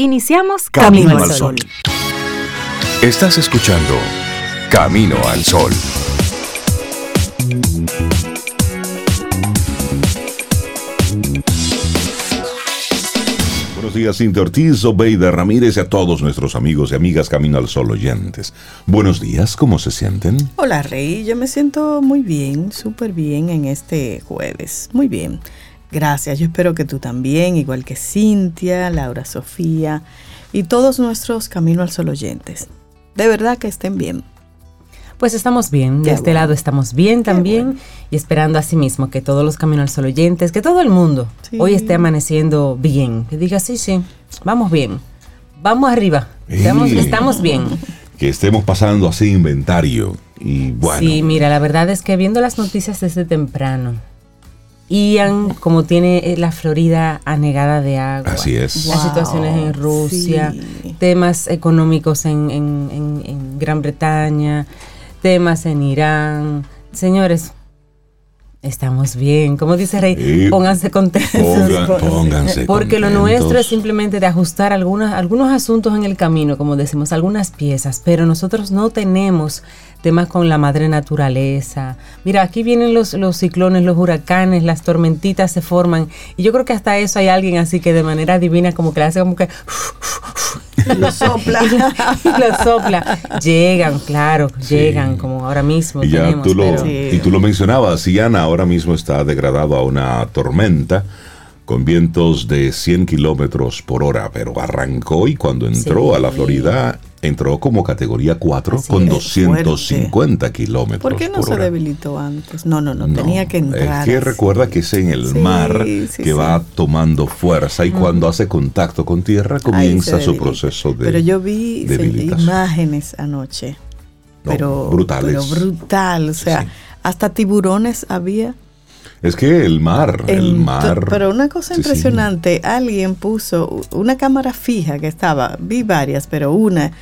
Iniciamos Camino, al Sol. Estás escuchando Camino al Sol. Buenos días, Cintia Ortiz, Obeida Ramírez y a todos nuestros amigos y amigas Camino al Sol oyentes. Buenos días, ¿cómo se sienten? Hola, Rey. Yo me siento muy bien, súper bien en este jueves. Muy bien. Gracias. Yo espero que tú también, igual que Cintia, Laura Sofía y todos nuestros Camino al Sol oyentes. De verdad que estén bien. Pues estamos bien, de este lado estamos bien también y esperando así mismo que todos los Camino al Sol oyentes, que todo el mundo hoy esté amaneciendo bien, que diga sí, sí, vamos bien, vamos arriba, estamos, estamos bien. Que estemos pasando así inventario y bueno. Sí, mira, la verdad es que viendo las noticias desde temprano, Ian, como tiene eh, la Florida anegada de agua. Así es. Las situaciones en Rusia, temas económicos en, Gran Bretaña, temas en Irán. Señores, Estamos bien, como dice Rey, pónganse contentos. pónganse porque lo nuestro es simplemente de ajustar algunos, algunos asuntos en el camino, como decimos, algunas piezas, pero nosotros no tenemos temas con la madre naturaleza. Mira, aquí vienen los, los ciclones, los huracanes, las tormentitas se forman. Y yo creo que hasta eso hay alguien así que de manera divina como que le hace como que... lo sopla. lo sopla. Llegan, claro, llegan como ahora mismo. Y, ya tú lo, y tú lo mencionabas, Siana ahora mismo está degradado a una tormenta con vientos de 100 kilómetros por hora, pero arrancó y cuando entró a la Florida entró como categoría 4 con 250 kilómetros. ¿Por qué no se debilitó antes? No, no, no, tenía que entrar. Es que recuerda que es en el mar que va tomando fuerza y cuando hace contacto con tierra comienza su proceso de Pero yo vi imágenes anoche, pero brutales. Pero brutal, o sea, hasta tiburones había. Es que el mar, el mar. Pero una cosa impresionante, alguien puso una cámara fija que estaba, vi varias, pero una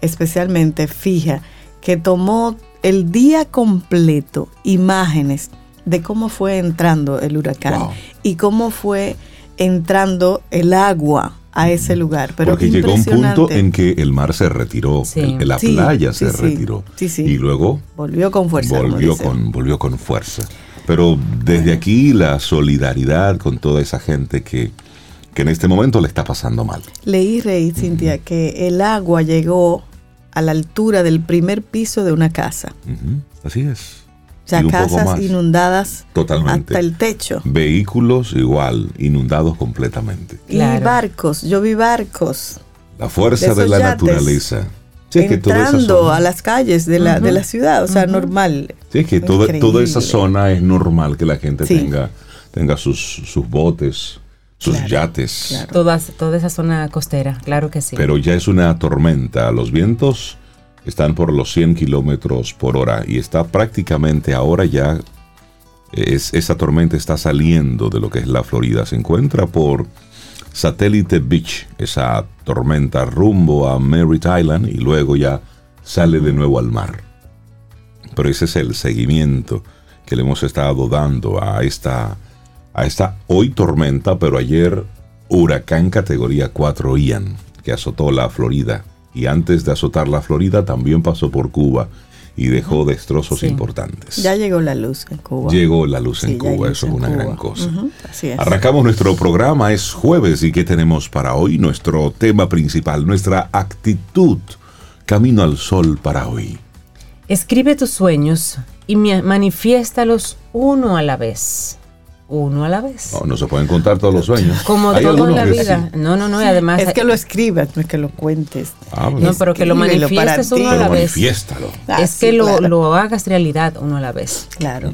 especialmente fija, que tomó el día completo imágenes de cómo fue entrando el huracán y cómo fue entrando el agua a ese lugar. Pero Porque llegó un punto en que el mar se retiró, la playa se retiró y luego volvió con fuerza. Volvió con, volvió con fuerza. Pero desde aquí la solidaridad con toda esa gente que, en este momento le está pasando mal. Leí, Rey, Cintia, que el agua llegó a la altura del primer piso de una casa. Así es. O sea, casas inundadas Totalmente. hasta el techo. Vehículos igual, inundados completamente. Y barcos, yo vi barcos. La fuerza de, la naturaleza entrando a las calles de la, de la ciudad, o sea, normal. Sí, que toda, toda esa zona es normal que la gente tenga, tenga sus, sus botes, sus yates. toda esa zona costera, claro que sí. Pero ya es una tormenta. Los vientos están por los 100 kilómetros por hora y está prácticamente ahora ya. Es, esa tormenta está saliendo de lo que es la Florida. Se encuentra por Satellite Beach, esa tormenta rumbo a Merritt Island y luego ya sale de nuevo al mar. Pero ese es el seguimiento que le hemos estado dando a esta, a esta hoy tormenta, pero ayer huracán categoría 4 Ian, que azotó la Florida. Y antes de azotar la Florida también pasó por Cuba y dejó destrozos importantes. Ya llegó la luz en Cuba. Llegó la luz en Cuba, eso es una gran cosa. Arrancamos nuestro programa, es jueves y ¿qué tenemos para hoy? Nuestro tema principal, nuestra actitud, camino al sol para hoy. Escribe tus sueños y manifiéstalos uno a la vez uno a la vez. No, no se pueden contar todos los sueños. Como todo en la vida. No, no, no, y además... Es que lo escribas, no es que lo cuentes. Ah, no, pero que lo manifiestes uno a la vez. Ah, es que lo, lo, hagas realidad uno a la vez. Claro.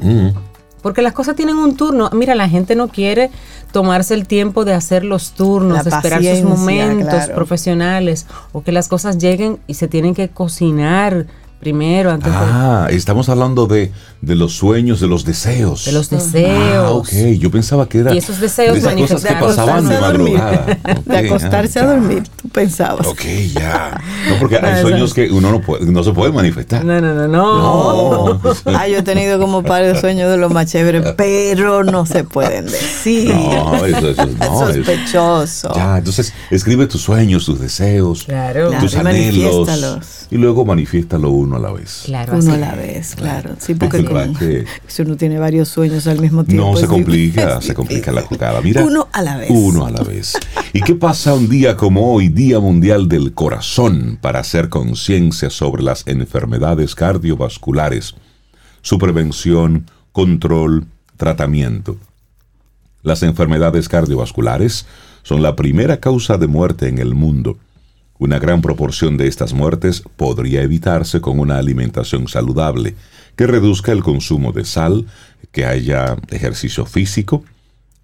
Porque las cosas tienen un turno. Mira, la gente no quiere tomarse el tiempo de hacer los turnos, de esperar sus momentos profesionales, o que las cosas lleguen y se tienen que cocinar primero, antes de... Ah, estamos hablando de, de los sueños, de los deseos. De los deseos. Ah, ok. Yo pensaba que era. Y esos deseos de esas cosas que pasaban de Acostarse a dormir. madrugada. De acostarse ah, a ya. dormir, tú pensabas. Ok, ya. No, porque hay sueños que uno no, puede, no se puede manifestar. No, no, no, no. No. Ah, yo he tenido como par de sueños de los más chéveres, pero no se pueden decir. No, eso, eso, no, es- Sospechoso. Ya, entonces escribe tus sueños, tus deseos, Claro. Tus y anhelos. manifiéstalos. Y luego manifiéstalo uno a la vez. Claro, Uno a la vez, claro. Sí, porque que si uno tiene varios sueños al mismo tiempo. no se complica, se complica la jugada. Mira, Uno a la vez. Uno a la vez. ¿Y qué pasa un día como hoy, Día Mundial del Corazón, para hacer conciencia sobre las enfermedades cardiovasculares, su prevención, control, tratamiento? Las enfermedades cardiovasculares son la primera causa de muerte en el mundo. Una gran proporción de estas muertes podría evitarse con una alimentación saludable, que reduzca el consumo de sal, que haya ejercicio físico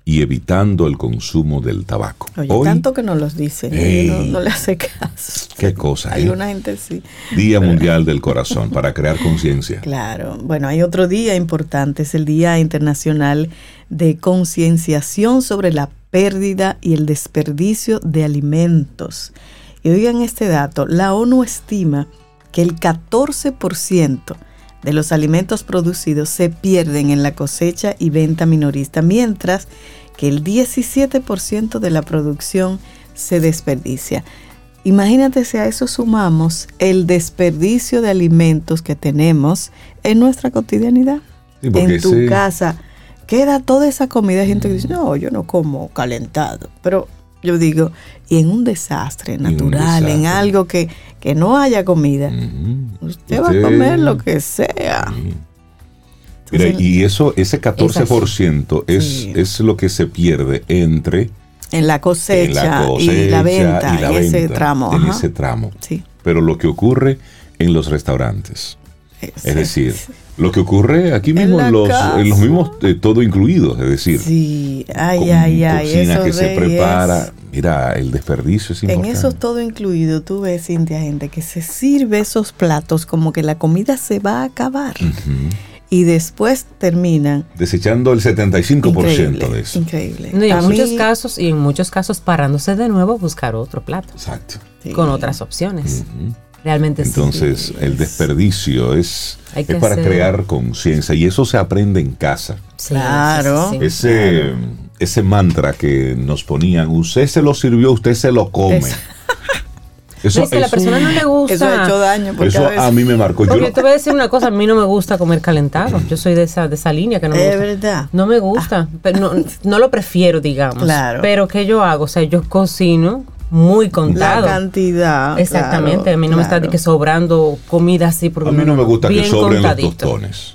y evitando el consumo del tabaco. Oye, Hoy, tanto que no los dice, Ey. no, no le hace caso. qué cosa, Hay ¿eh? una gente sí. Día Mundial del Corazón, para crear conciencia. Claro. Bueno, hay otro día importante, es el Día Internacional de Concienciación sobre la pérdida y el desperdicio de alimentos. Y oigan este dato, la ONU estima que el 14% de los alimentos producidos se pierden en la cosecha y venta minorista, mientras que el 17% de la producción se desperdicia. Imagínate si a eso sumamos el desperdicio de alimentos que tenemos en nuestra cotidianidad. Sí, en tu casa queda toda esa comida. Hay gente que dice, no, yo no como calentado. Pero yo digo, y en un desastre natural, en desastre. algo que, que no haya comida, usted va a comer lo que sea. Entonces, y eso, ese 14% es, Sí. es lo que se pierde entre en la cosecha, en la cosecha y la venta, y la en ese tramo. En ajá. ese tramo. Sí. Pero lo que ocurre en los restaurantes. Es decir, lo que ocurre aquí mismo en los, en los mismos eh, todo incluido, es decir, Sí, ay, con ay, ay. cocina eso que se prepara. es- Mira, el desperdicio es En importante. eso todo incluido, tú ves, Cintia, gente que se sirve esos platos como que la comida se va a acabar. Ujú. Y después terminan. Desechando el 75% Increíble, de eso. increíble. No, y en A muchos mí- casos, y en muchos casos parándose de nuevo a buscar otro plato Exacto. Sí. con otras opciones. Ujú. Realmente sí. Entonces, el desperdicio es, Hay que es para hacer- crear conciencia y eso se aprende en casa. Sí, Claro. sí, sí, sí. Ese, ese mantra que nos ponían, usted se lo sirvió, usted se lo come. Eso. Eso, No, es que a la eso- persona no le gusta. Eso ha hecho daño porque eso a veces- a mí me marcó. Yo Porque no- te voy a decir una cosa, a mí no me gusta comer calentado. Yo soy de esa, de esa línea que no me Es gusta. verdad. No me gusta, pero no, no lo prefiero, digamos. Claro. Pero ¿qué yo hago? O sea, yo cocino muy La contado. cantidad. Exactamente, claro, a mí no me está que sobrando comida así. Porque a mí no me gusta que sobren los contadito. tostones.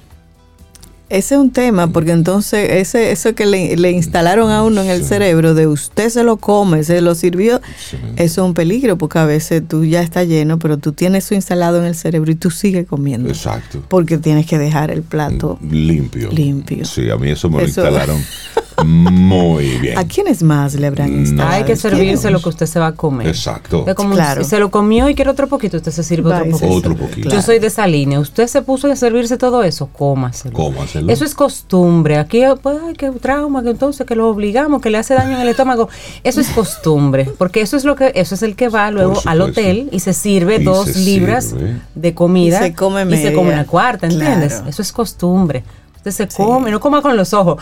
Ese es un tema, porque entonces ese, eso que le, le instalaron a uno en el Sí. cerebro de usted se lo come, se lo sirvió, Sí. eso es un peligro, porque a veces tú ya estás lleno, pero tú tienes eso instalado en el cerebro y tú sigues comiendo. Exacto. Porque tienes que dejar el plato. Limpio. Limpio. Sí, a mí eso me lo Eso- instalaron muy bien. ¿A quiénes más le habrán No. instalado? Hay que ¿Quiénes? servirse lo que usted se va a comer. Exacto. Como Claro. se lo comió y quiere otro poquito, usted se sirve Va otro poquito. Otro poquito. Yo soy de esa línea. Usted se puso a servirse todo eso, cómaselo. Cómaselo. Eso es costumbre. Aquí, pues, ay, qué trauma, que entonces que lo obligamos, que le hace daño en el estómago. Eso es costumbre, porque eso es lo que, eso es el que va luego al hotel y se sirve Y dos se libras sirve. de comida Y se come y se come media. una cuarta, ¿entiendes? Claro. Eso es costumbre. Usted se come, no coma con los ojos.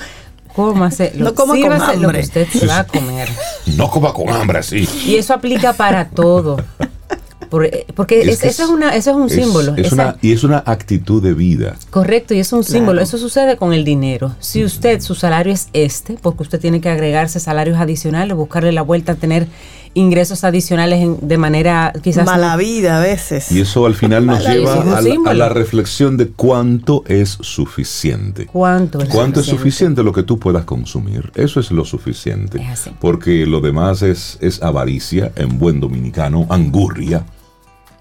Cómase, lo, No coma con sírvase lo que hambre. usted se va a comer. No coma con hambre así. Y eso aplica para todo. Por- eh, porque Es es- eso es una, eso es un es- símbolo. es Esa- una- y es una actitud de vida. Correcto, y es un Claro. símbolo. Eso sucede con el dinero. Si usted, su salario es este, porque usted tiene que agregarse salarios adicionales, buscarle la vuelta a tener ingresos adicionales en- de manera quizás... Mala vida a veces. Y eso al final nos lleva a la, símbolo. a la reflexión de cuánto es suficiente. ¿Cuánto es ¿Cuánto es suficiente lo que tú puedas consumir? Eso es lo suficiente. Es así. Porque lo demás es, es avaricia, en buen dominicano, angurria.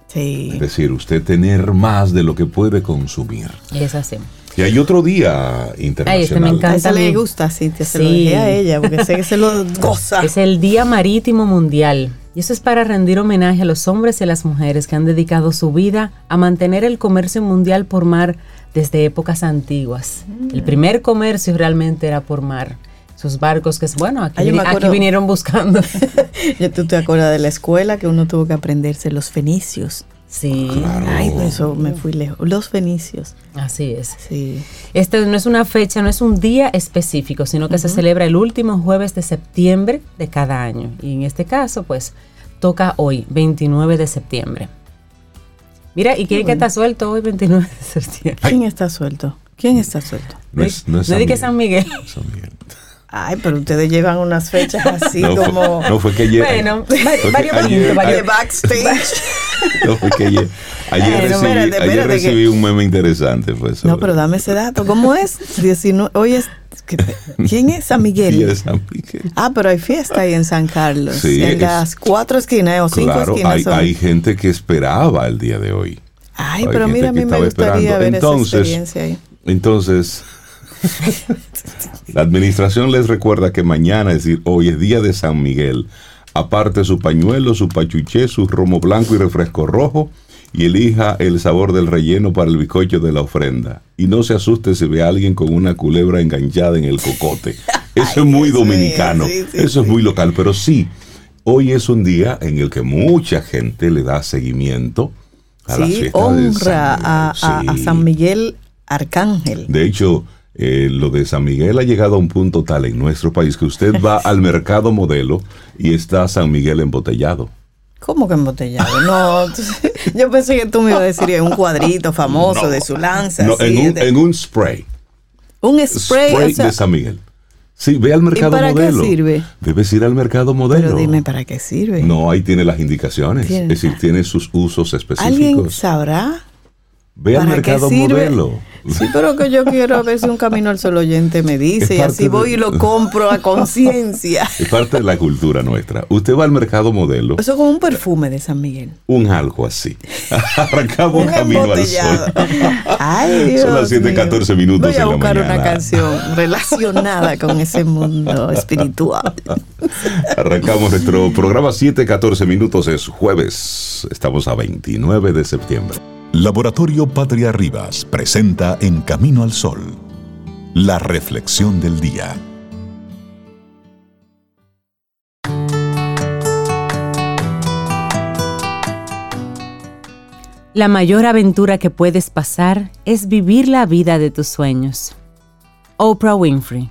Sí. Es decir, usted tener más de lo que puede consumir. Es así. Y hay otro día internacional. Ay, este me A encanta. esa le gusta, Cintia, se lo Sí. dejé a ella, porque sé que se lo goza. Es el Día Marítimo Mundial. Y eso es para rendir homenaje a los hombres y a las mujeres que han dedicado su vida a mantener el comercio mundial por mar desde épocas antiguas. El Mm. primer comercio realmente era por mar. Esos barcos que, bueno, aquí, aquí vinieron buscando. Ya tú te acuerdas de la escuela que uno tuvo que aprenderse los fenicios. Sí, Claro. Ay, eso me fui lejos. Los fenicios. así es. Sí. Este no es una fecha, no es un día específico, sino que se celebra el último jueves de septiembre de cada año. Y en este caso, pues, toca hoy, 29 de septiembre. Mira, ¿y quién que está suelto hoy, 29 de septiembre? ¿Quién está suelto? ¿Quién está suelto? No es, no es San Miguel. San Miguel. Ay, pero ustedes llevan unas fechas así No, fue- como no fue que ayer. Bueno, varios varios- de backstage. No, fue ayer, recibí, espérate, ayer espérate que- recibí un meme interesante. No, sobre- pero dame ese dato. ¿Cómo es? 19, hoy es. ¿Quién es San Miguel? San Miguel. Ah, pero hay fiesta ahí en San Carlos. Sí, en es- las cuatro esquinas o cinco Claro, esquinas hay, son. hay gente que esperaba el día de hoy. Ay, hay pero mira, a mí me gustaría esperando. ver Entonces, esa experiencia ahí. Entonces, la administración les recuerda que mañana, es decir, hoy es día de San Miguel. Aparte su pañuelo, su pachuché, su romo blanco y refresco rojo, y elija el sabor del relleno para el bizcocho de la ofrenda. Y no se asuste si ve a alguien con una culebra enganchada en el cocote. Eso es muy dominicano, sí, sí, eso es muy local, pero sí, hoy es un día en el que mucha gente le da seguimiento a las fiestas de honra San a. San Miguel Arcángel. De hecho, eh, lo de San Miguel ha llegado a un punto tal en nuestro país que usted va al mercado modelo y está San Miguel embotellado. ¿Cómo que embotellado? No, yo pensé que tú me ibas a decir en un cuadrito famoso No. de su lanza. No, en, un, de- en un spray. un spray. Spray o sea, de San Miguel. Sí, ve al mercado para qué modelo. sirve? Debes ir al mercado modelo. pero dime para qué sirve. No, ahí tiene las indicaciones. Tiene- Es decir, tiene sus usos ¿Alguien específicos. sabrá? Ve al ¿Para qué mercado modelo. Sí, pero que yo quiero a ver si un camino al solo oyente me dice y así voy de- y lo compro a conciencia. Es parte de la cultura nuestra. Usted va al mercado modelo, Eso es como un perfume de San Miguel. un algo así. Arrancamos Un camino al sol. Ay, Dios Son las 7:14 mío. minutos Voy a en la buscar una canción relacionada con ese mundo espiritual. Arrancamos nuestro programa 7:14 minutos, es jueves. Estamos a 29 de septiembre. Laboratorio Patria Rivas presenta En Camino al Sol, la reflexión del día. La mayor aventura que puedes pasar es vivir la vida de tus sueños. Oprah Winfrey.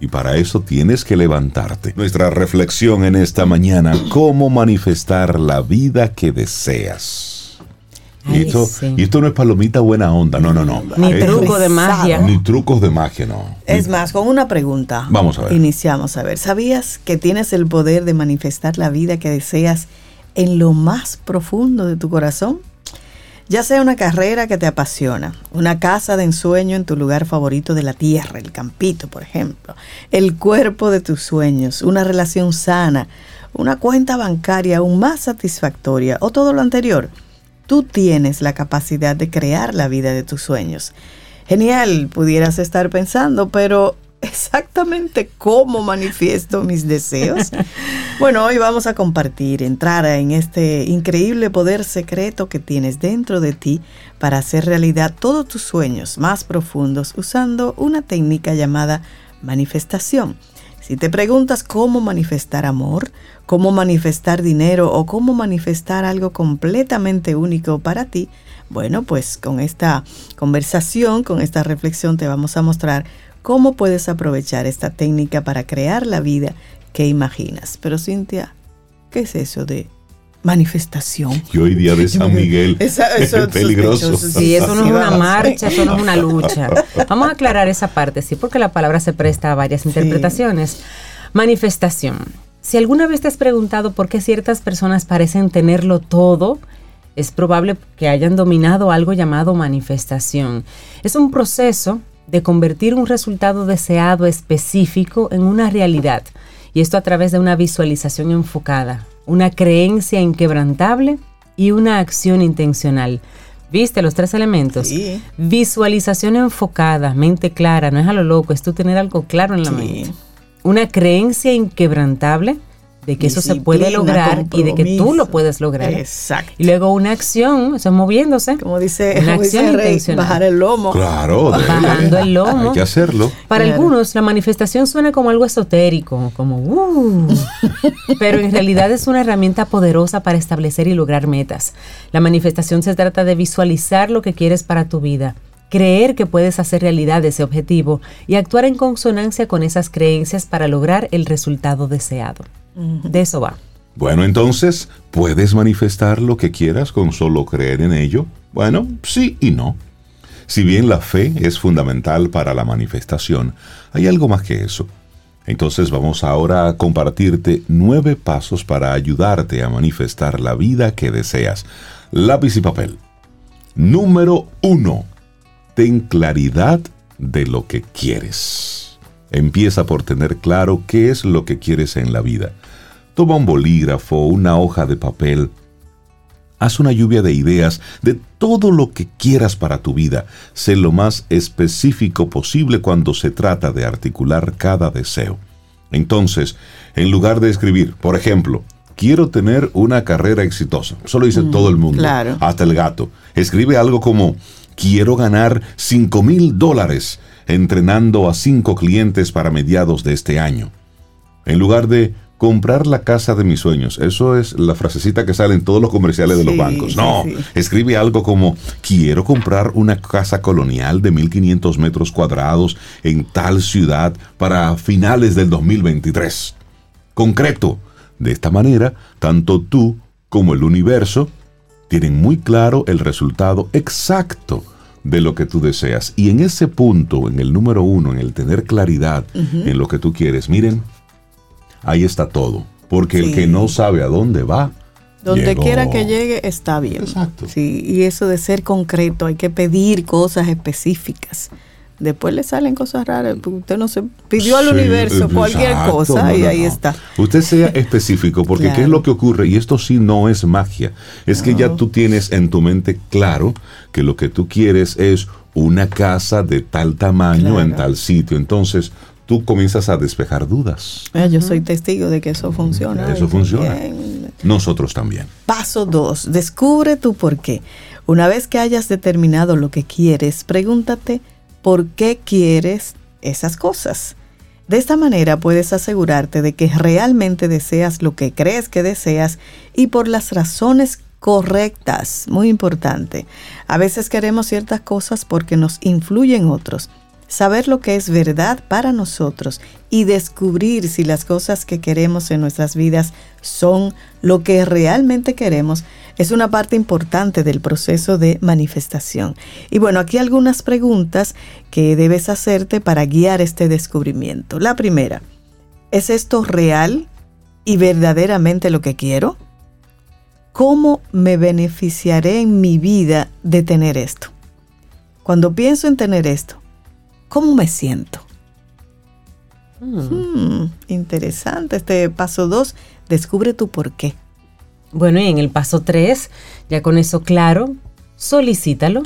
Y para eso tienes que levantarte. Nuestra reflexión en esta mañana, cómo manifestar la vida que deseas. Ay, y, esto, sí. y esto no es palomita buena onda, no, no, no. Ni Es- truco de magia. Ni trucos de magia, no. Es más, con una pregunta. Vamos a ver. Iniciamos a ver. ¿Sabías que tienes el poder de manifestar la vida que deseas en lo más profundo de tu corazón? Ya sea una carrera que te apasiona, una casa de ensueño en tu lugar favorito de la tierra, el campito, por ejemplo, el cuerpo de tus sueños, una relación sana, una cuenta bancaria aún más satisfactoria o todo lo anterior, tú tienes la capacidad de crear la vida de tus sueños. Genial, pudieras estar pensando, pero exactamente cómo manifiesto mis deseos. Bueno, hoy vamos a compartir, entrar en este increíble poder secreto que tienes dentro de ti para hacer realidad todos tus sueños más profundos usando una técnica llamada manifestación. Si te preguntas cómo manifestar amor, cómo manifestar dinero o cómo manifestar algo completamente único para ti, bueno, pues con esta conversación, con esta reflexión te vamos a mostrar cómo puedes aprovechar esta técnica para crear la vida que imaginas. Pero Cintia, ¿qué es eso de manifestación? Y hoy día de San Miguel Esa- eso es peligroso. Sí, eso no es Sí, una vamos. marcha, eso no es una lucha. Vamos a aclarar esa parte, sí, porque la palabra se presta a varias interpretaciones. Manifestación. Si alguna vez te has preguntado por qué ciertas personas parecen tenerlo todo, es probable que hayan dominado algo llamado manifestación. Es un proceso de convertir un resultado deseado específico en una realidad, y esto a través de una visualización enfocada, una creencia inquebrantable y una acción intencional. ¿Viste los tres elementos? Sí. Visualización enfocada, mente clara, no es a lo loco, es tú tener algo claro en la Sí. mente. Una creencia inquebrantable, de que eso se puede lograr y de que tú lo puedes lograr. Exacto. Y luego una acción, eso es moviéndose. Como dice, una como dice acción Rey, intencional. bajar el lomo. Claro. Bajando el lomo. Hay que hacerlo. Para Claro. algunos la manifestación suena como algo esotérico, como uh, pero en realidad es una herramienta poderosa para establecer y lograr metas. La manifestación se trata de visualizar lo que quieres para tu vida, creer que puedes hacer realidad ese objetivo y actuar en consonancia con esas creencias para lograr el resultado deseado. De eso va. Bueno, entonces, ¿puedes manifestar lo que quieras con solo creer en ello? Bueno, sí y no. Si bien la fe es fundamental para la manifestación, hay algo más que eso. Entonces vamos ahora a compartirte nueve pasos para ayudarte a manifestar la vida que deseas. Lápiz y papel. Número uno. Ten claridad de lo que quieres. Empieza por tener claro qué es lo que quieres en la vida. Toma un bolígrafo, una hoja de papel. Haz una lluvia de ideas de todo lo que quieras para tu vida. Sé lo más específico posible cuando se trata de articular cada deseo. Entonces, en lugar de escribir, por ejemplo, quiero tener una carrera exitosa. Eso lo dice todo el mundo, claro. hasta el gato. Escribe algo como, quiero ganar 5 mil dólares entrenando a cinco clientes para mediados de este año. En lugar de comprar la casa de mis sueños, eso es la frasecita que sale en todos los comerciales de los bancos. sí, No, sí. escribe algo como, quiero comprar una casa colonial de 1500 metros cuadrados en tal ciudad para finales del 2023. Concreto. De esta manera, tanto tú como el universo tienen muy claro el resultado exacto de lo que tú deseas. Y en ese punto, en el número uno, en el tener claridad en lo que tú quieres, miren, ahí está todo. Porque el que no sabe a dónde va, Donde llegó. quiera que llegue está bien. Exacto. Sí, y eso de ser concreto, hay que pedir cosas específicas. Después le salen cosas raras. Usted no se pidió al Sí, universo cualquier exacto, cosa no, y no, ahí no. está. Usted sea específico, porque ¿qué es lo que ocurre? Y esto sí no es magia. Es que ya tú tienes en tu mente claro que lo que tú quieres es una casa de tal tamaño en tal sitio. Entonces tú comienzas a despejar dudas. Eh, Yo soy testigo de que eso funciona. Eso funciona. bien. Nosotros también. Paso 2. Descubre tu por qué. Una vez que hayas determinado lo que quieres, pregúntate por qué quieres esas cosas. De esta manera puedes asegurarte de que realmente deseas lo que crees que deseas y por las razones correctas. Muy importante. A veces queremos ciertas cosas porque nos influyen otros. Saber lo que es verdad para nosotros y descubrir si las cosas que queremos en nuestras vidas son lo que realmente queremos es una parte importante del proceso de manifestación. Y bueno, aquí algunas preguntas que debes hacerte para guiar este descubrimiento. La primera, ¿es esto real y verdaderamente lo que quiero? ¿Cómo me beneficiaré en mi vida de tener esto? Cuando pienso en tener esto, ¿cómo me siento? Hmm, interesante. Este paso 2, descubre tu por qué. Bueno, y en el paso 3, ya con eso claro, solicítalo.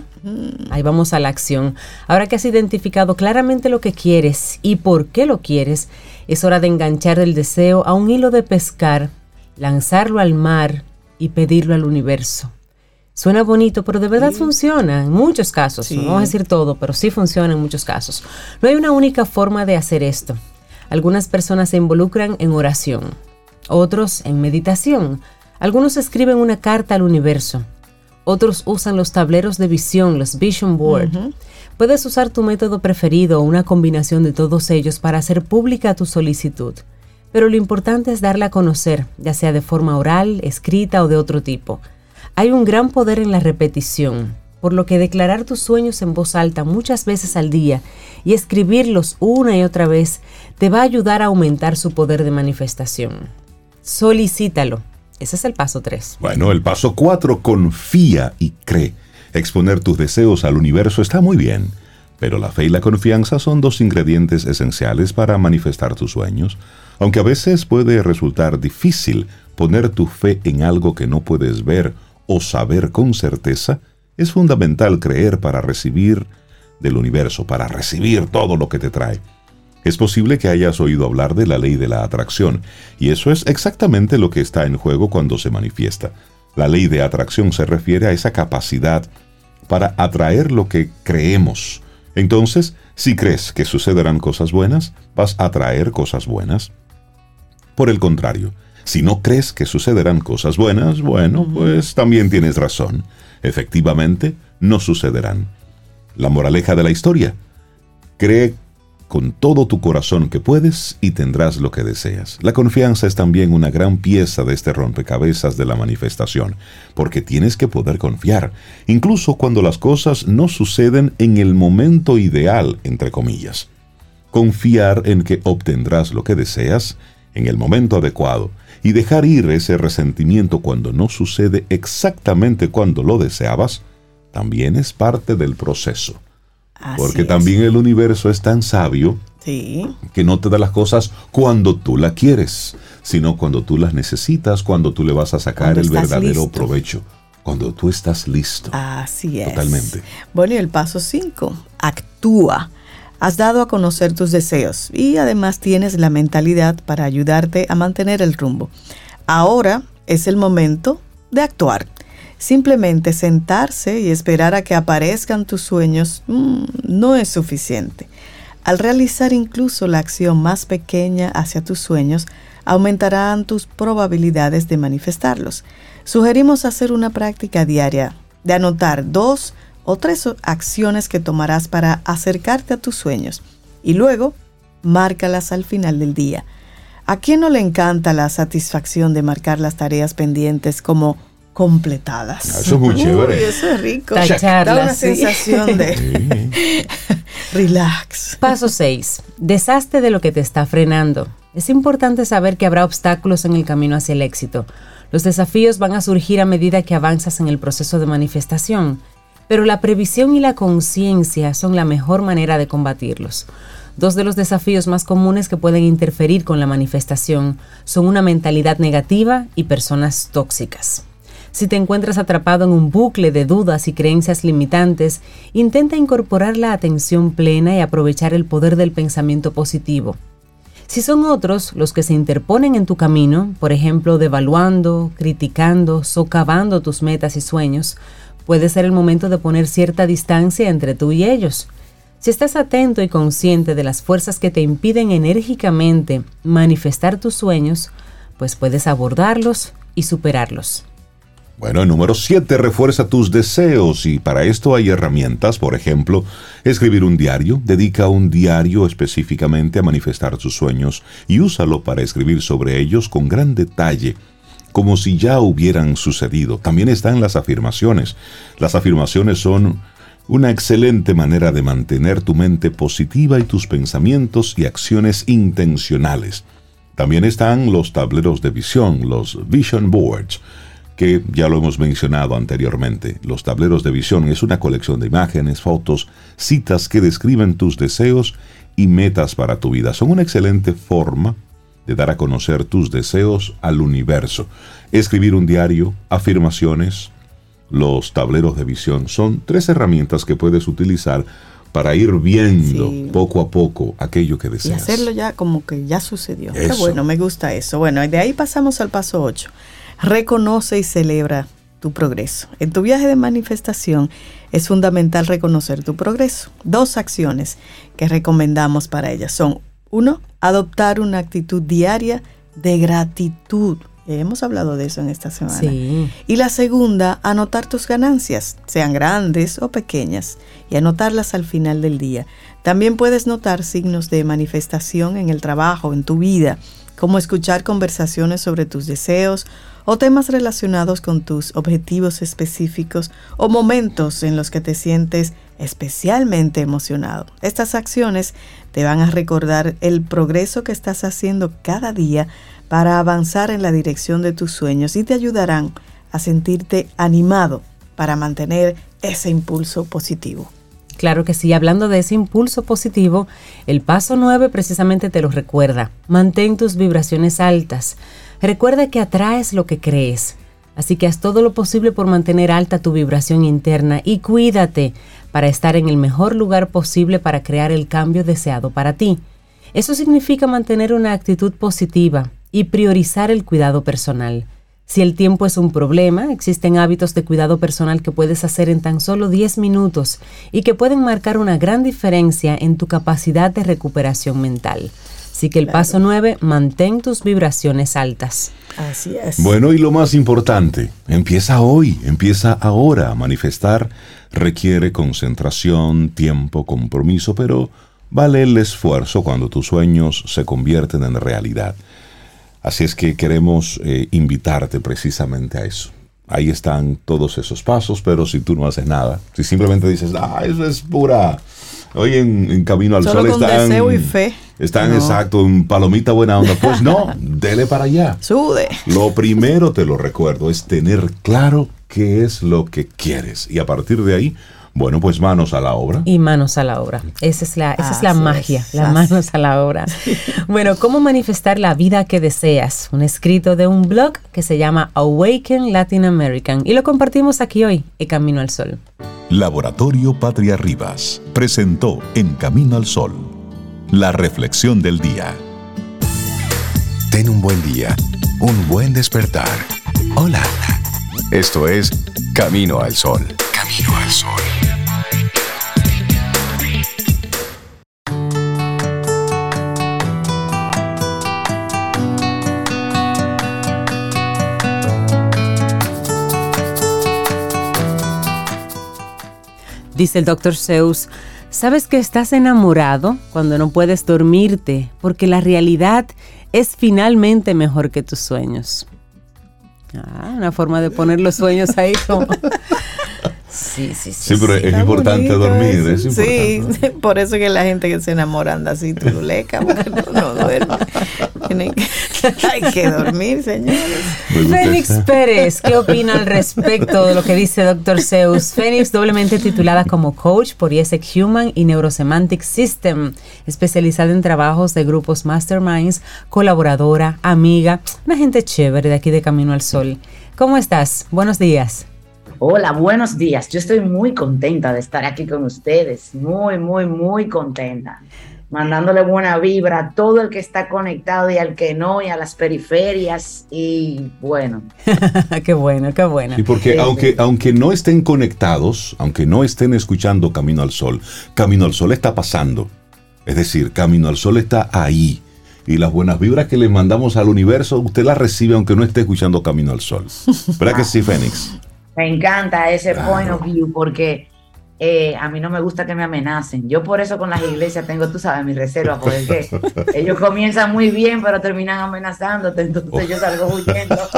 Ahí vamos a la acción. Ahora que has identificado claramente lo que quieres y por qué lo quieres, es hora de enganchar el deseo a un hilo de pescar, lanzarlo al mar y pedirlo al universo. Suena bonito, pero de verdad funciona en muchos casos. Sí. No vamos a decir todo, pero sí funciona en muchos casos. No hay una única forma de hacer esto. Algunas personas se involucran en oración, otros en meditación, algunos escriben una carta al universo, otros usan los tableros de visión, los vision board. Puedes usar tu método preferido o una combinación de todos ellos para hacer pública tu solicitud. Pero lo importante es darla a conocer, ya sea de forma oral, escrita o de otro tipo. Hay un gran poder en la repetición, por lo que declarar tus sueños en voz alta muchas veces al día y escribirlos una y otra vez te va a ayudar a aumentar su poder de manifestación. Solicítalo. Ese es el paso 3. Bueno, el paso 4, confía y cree. Exponer tus deseos al universo está muy bien, pero la fe y la confianza son dos ingredientes esenciales para manifestar tus sueños. Aunque a veces puede resultar difícil poner tu fe en algo que no puedes ver o saber con certeza, es fundamental creer para recibir del universo, para recibir todo lo que te trae. Es posible que hayas oído hablar de la ley de la atracción, y eso es exactamente lo que está en juego cuando se manifiesta. La ley de atracción se refiere a esa capacidad para atraer lo que creemos. Entonces, si crees que sucederán cosas buenas, vas a atraer cosas buenas. Por el contrario, si no crees que sucederán cosas buenas, bueno, pues también tienes razón. Efectivamente, no sucederán. La moraleja de la historia. Cree con todo tu corazón que puedes y tendrás lo que deseas. La confianza es también una gran pieza de este rompecabezas de la manifestación, porque tienes que poder confiar, incluso cuando las cosas no suceden en el momento ideal, entre comillas. Confiar en que obtendrás lo que deseas en el momento adecuado y dejar ir ese resentimiento cuando no sucede exactamente cuando lo deseabas, también es parte del proceso porque también el universo es tan sabio que no te da las cosas cuando tú las quieres, sino cuando tú las necesitas, cuando tú le vas a sacar el verdadero provecho. Cuando tú estás listo. Así es. Totalmente. Bueno, y el paso 5, actúa. Has dado a conocer tus deseos y además tienes la mentalidad para ayudarte a mantener el rumbo. Ahora es el momento de actuar. Simplemente sentarse y esperar a que aparezcan tus sueños mm, no es suficiente. Al realizar incluso la acción más pequeña hacia tus sueños, aumentarán tus probabilidades de manifestarlos. Sugerimos hacer una práctica diaria de anotar dos o tres acciones que tomarás para acercarte a tus sueños y luego márcalas al final del día. ¿A quién no le encanta la satisfacción de marcar las tareas pendientes como completadas. Ah, eso es muy chévere. eso es rico. da una sensación de relax. Paso 6. Deshazte de lo que te está frenando. Es importante saber que habrá obstáculos en el camino hacia el éxito. Los desafíos van a surgir a medida que avanzas en el proceso de manifestación, pero la previsión y la conciencia son la mejor manera de combatirlos. Dos de los desafíos más comunes que pueden interferir con la manifestación son una mentalidad negativa y personas tóxicas. Si te encuentras atrapado en un bucle de dudas y creencias limitantes, intenta incorporar la atención plena y aprovechar el poder del pensamiento positivo. Si son otros los que se interponen en tu camino, por ejemplo, devaluando, criticando, socavando tus metas y sueños, puede ser el momento de poner cierta distancia entre tú y ellos. Si estás atento y consciente de las fuerzas que te impiden enérgicamente manifestar tus sueños, pues puedes abordarlos y superarlos. Bueno, el número 7 refuerza tus deseos y para esto hay herramientas, por ejemplo, escribir un diario, dedica un diario específicamente a manifestar tus sueños y úsalo para escribir sobre ellos con gran detalle, como si ya hubieran sucedido. También están las afirmaciones. Las afirmaciones son una excelente manera de mantener tu mente positiva y tus pensamientos y acciones intencionales. También están los tableros de visión, los vision boards que ya lo hemos mencionado anteriormente. Los tableros de visión es una colección de imágenes, fotos, citas que describen tus deseos y metas para tu vida. Son una excelente forma de dar a conocer tus deseos al universo. Escribir un diario, afirmaciones, los tableros de visión son tres herramientas que puedes utilizar para ir viendo poco a poco aquello que deseas. Y hacerlo ya como que ya sucedió. Qué bueno, me gusta eso. Bueno, y de ahí pasamos al paso 8 reconoce y celebra tu progreso. En tu viaje de manifestación es fundamental reconocer tu progreso. Dos acciones que recomendamos para ellas son, uno, adoptar una actitud diaria de gratitud. Hemos hablado de eso en esta semana. Y la segunda, anotar tus ganancias, sean grandes o pequeñas, y anotarlas al final del día. También puedes notar signos de manifestación en el trabajo, en tu vida, como escuchar conversaciones sobre tus deseos o temas relacionados con tus objetivos específicos o momentos en los que te sientes especialmente emocionado. Estas acciones te van a recordar el progreso que estás haciendo cada día para avanzar en la dirección de tus sueños y te ayudarán a sentirte animado para mantener ese impulso positivo. Claro que sí, hablando de ese impulso positivo, el paso 9 precisamente te lo recuerda. Mantén tus vibraciones altas. Recuerda que atraes lo que crees, así que haz todo lo posible por mantener alta tu vibración interna y cuídate para estar en el mejor lugar posible para crear el cambio deseado para ti. Eso significa mantener una actitud positiva y priorizar el cuidado personal. Si el tiempo es un problema, existen hábitos de cuidado personal que puedes hacer en tan solo 10 minutos y que pueden marcar una gran diferencia en tu capacidad de recuperación mental. Así que el paso 9, mantén tus vibraciones altas. Así es. Bueno, y lo más importante, empieza hoy, empieza ahora. Manifestar requiere concentración, tiempo, compromiso, pero vale el esfuerzo cuando tus sueños se convierten en realidad. Así es que queremos eh, invitarte precisamente a eso. Ahí están todos esos pasos, pero si tú no haces nada, si simplemente dices, ah, eso es pura... Hoy en, Camino al Solo Sol con están... deseo y fe. Están No. exacto en palomita buena onda. Pues no, dele para allá. Sude. Lo primero, te lo recuerdo, es tener claro qué es lo que quieres. Y a partir de ahí, bueno, pues manos a la obra. Y manos a la obra. Esa es la, esa es la magia, es, las manos a la obra. Bueno, ¿cómo manifestar la vida que deseas? Un escrito de un blog que se llama Awaken Latin American y lo compartimos aquí hoy, en Camino al Sol. Laboratorio Patria Rivas presentó En Camino al Sol, la reflexión del día. Ten un buen día, un buen despertar. Hola. Esto es Camino al Sol. Camino al Sol. Dice el doctor Zeus, ¿sabes que estás enamorado cuando no puedes dormirte? Porque la realidad es finalmente mejor que tus sueños. Ah, una forma de poner los sueños ahí como... Sí, sí, sí. Sí, pero es importante bonito dormir, es importante. Sí, por eso que la gente que se enamora anda así turuleca, porque no, no duerme. Tienen que- hay que dormir, señores. Esa. Pérez, ¿qué opina al respecto de lo que dice Dr. Zeus? Fénix, doblemente titulada como coach por IESEC Human y Neurosemantic System, especializada en trabajos de grupos masterminds, colaboradora, amiga, una gente chévere de aquí de Camino al Sol. ¿Cómo estás? Buenos días. Hola, buenos días. Yo estoy muy contenta de estar aquí con ustedes. Muy, muy, muy contenta. Mandándole buena vibra a todo el que está conectado y al que no, y a las periferias. Y bueno, qué bueno, qué bueno. Y porque Sí, aunque, sí. aunque no estén conectados, aunque no estén escuchando Camino al Sol, Camino al Sol está pasando. Es decir, Camino al Sol está ahí. Y las buenas vibras que le mandamos al universo, usted las recibe aunque no esté escuchando Camino al Sol. ¿Verdad que sí, Fénix? Me encanta ese Claro. point of view porque eh, a mí no me gusta que me amenacen. Yo por eso con las iglesias tengo, tú sabes, mi reserva, porque ellos comienzan muy bien, pero terminan amenazándote, entonces yo salgo huyendo.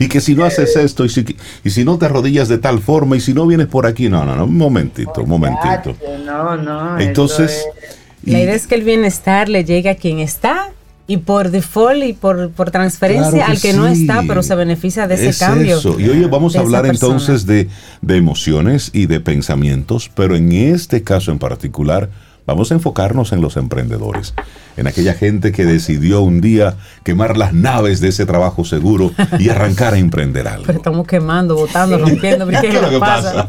Y que si no haces esto, y si, y si no te arrodillas de tal forma, y si no vienes por aquí, no, no, no, un momentito, un momentito. No, no. Entonces, es- La idea es que el bienestar le llegue a quien está y por default y por, por transferencia Claro que al que no sí. está, pero se beneficia de ese Es cambio. eso. Y hoy vamos a hablar entonces de, de emociones y de pensamientos, pero en este caso en particular vamos a enfocarnos en los emprendedores, en aquella gente que decidió un día quemar las naves de ese trabajo seguro y arrancar a emprender algo. Pero estamos quemando, botando, rompiendo. ¿Qué es lo que pasa?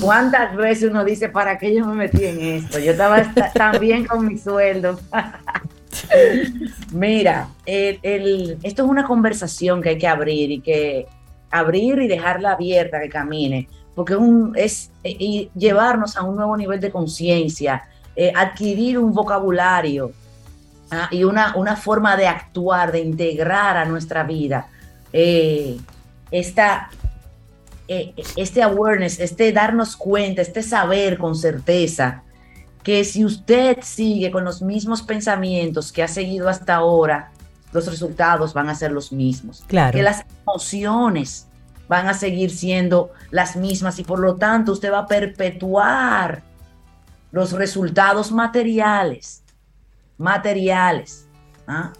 ¿Cuántas veces uno dice, ¿para qué yo me metí en esto? Yo estaba esta- tan bien con mi sueldo. Mira, esto es una conversación que hay que abrir y que abrir y dejarla abierta que camine, porque es un, es eh, y llevarnos a un nuevo nivel de conciencia, eh, adquirir un vocabulario ah, y una, una forma de actuar, de integrar a nuestra vida. eh, esta, este awareness, este darnos cuenta, este saber con certeza que si usted sigue con los mismos pensamientos que ha seguido hasta ahora, los resultados van a ser los mismos. Claro. Que las emociones van a seguir siendo las mismas y por lo tanto usted va a perpetuar los resultados materiales. Materiales. ¿ah?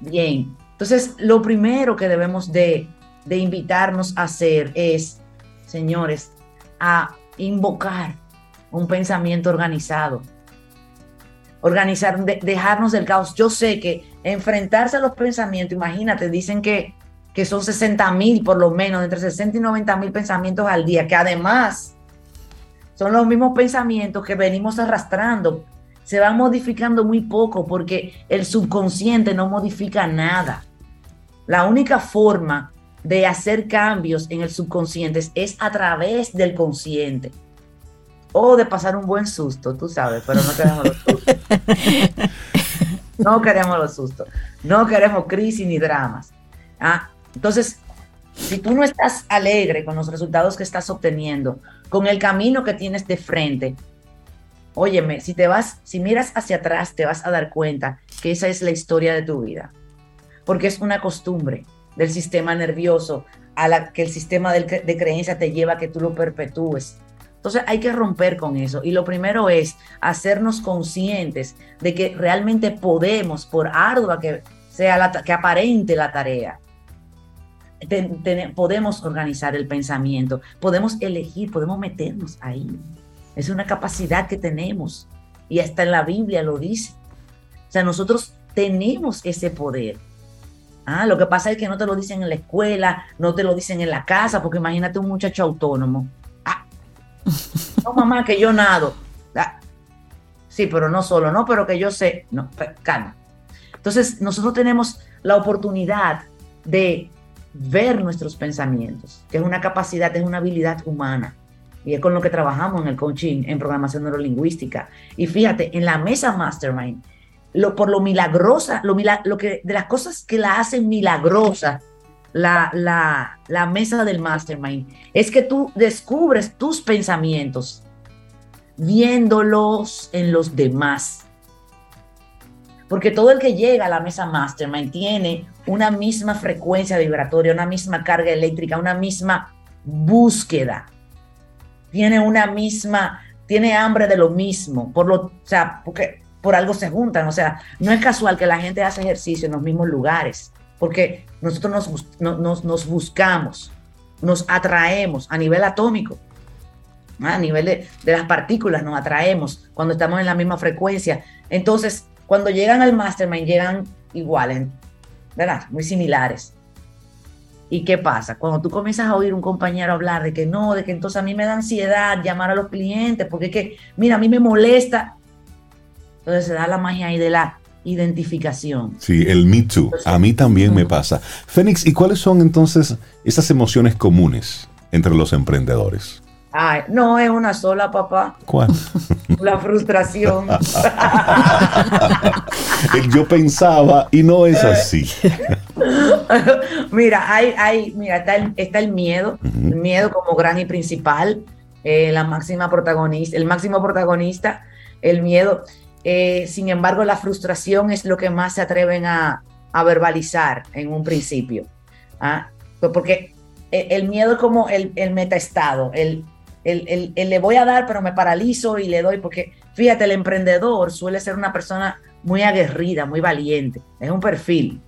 Bien. Entonces, lo primero que debemos de, de invitarnos a hacer es, señores, a invocar un pensamiento organizado. Organizar, de- dejarnos del caos. Yo sé que enfrentarse a los pensamientos, imagínate, dicen que, que son 60 mil por lo menos, entre 60 y 90 mil pensamientos al día, que además son los mismos pensamientos que venimos arrastrando. Se van modificando muy poco porque el subconsciente no modifica nada. La única forma de hacer cambios en el subconsciente es a través del consciente. O de pasar un buen susto, tú sabes, pero no queremos los sustos. No queremos los sustos. No queremos crisis ni dramas. Ah, entonces, si tú no estás alegre con los resultados que estás obteniendo, con el camino que tienes de frente, óyeme, si te vas, si miras hacia atrás, te vas a dar cuenta que esa es la historia de tu vida. Porque es una costumbre del sistema nervioso a la que el sistema de, creencia te lleva a que tú lo perpetúes. Entonces hay que romper con eso. Y lo primero es hacernos conscientes de que realmente podemos, por ardua que sea la, que aparente la tarea, podemos organizar el pensamiento, podemos elegir, podemos meternos ahí. Es una capacidad que tenemos y hasta en la Biblia lo dice. O sea, nosotros tenemos ese poder. Ah, lo que pasa es que no te lo dicen en la escuela, no te lo dicen en la casa, porque imagínate un muchacho autónomo. No, mamá, que yo nado. Ah, sí, pero no solo, no, pero que yo sé. No, calma. Entonces, nosotros tenemos la oportunidad de ver nuestros pensamientos, que es una capacidad, es una habilidad humana. Y es con lo que trabajamos en el coaching, en programación neurolingüística. Y fíjate, en la mesa Mastermind, lo, por lo milagrosa, lo, lo que, de las cosas que la hacen milagrosa, la, la, mesa del Mastermind, es que tú descubres tus pensamientos viéndolos en los demás. Porque todo el que llega a la mesa Mastermind tiene una misma frecuencia vibratoria, una misma carga eléctrica, una misma búsqueda. Tiene una misma, tiene hambre de lo mismo. Por lo, o sea, porque por algo se juntan. O sea, no es casual que la gente hace ejercicio en los mismos lugares, porque nosotros nos, nos, buscamos, nos atraemos a nivel atómico. A nivel de, de las partículas nos atraemos cuando estamos en la misma frecuencia. Entonces, cuando llegan al mastermind, llegan iguales, ¿verdad? Muy similares. ¿Y qué pasa? Cuando tú comienzas a oír un compañero hablar de que no, de que entonces a mí me da ansiedad llamar a los clientes, porque es que, mira, a mí me molesta. Entonces se da la magia ahí de la identificación. Sí, el me too. a mí también me pasa. Fénix, ¿y cuáles son entonces esas emociones comunes entre los emprendedores? Ay, no es una sola, papá. ¿Cuál? La frustración. Yo pensaba y no es así. mira, hay, hay, mira, está el, está el miedo, el miedo como gran y principal, eh, la máxima protagonista, el máximo protagonista, el miedo. Eh, sin embargo, la frustración es lo que más se atreven a, a verbalizar en un principio. ¿ah? Pues porque eh, el miedo es como el, el metaestado, el el, le voy a dar, pero me paralizo y le doy, porque fíjate, el emprendedor suele ser una persona muy aguerrida, muy valiente, es un perfil.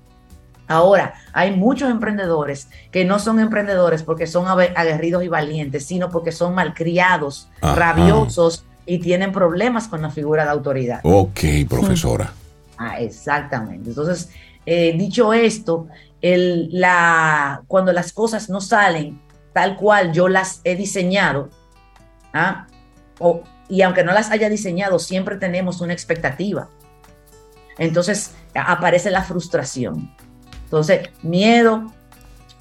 Ahora, hay muchos emprendedores que no son emprendedores porque son aguerridos y valientes, sino porque son malcriados, rabiosos y tienen problemas con la figura de autoridad. Ok, profesora. Ah, exactamente. Entonces, eh, dicho esto, el, la, cuando las cosas no salen tal cual yo las he diseñado, ¿ah? O, y aunque no las haya diseñado, siempre tenemos una expectativa. Entonces aparece la frustración. Entonces, miedo,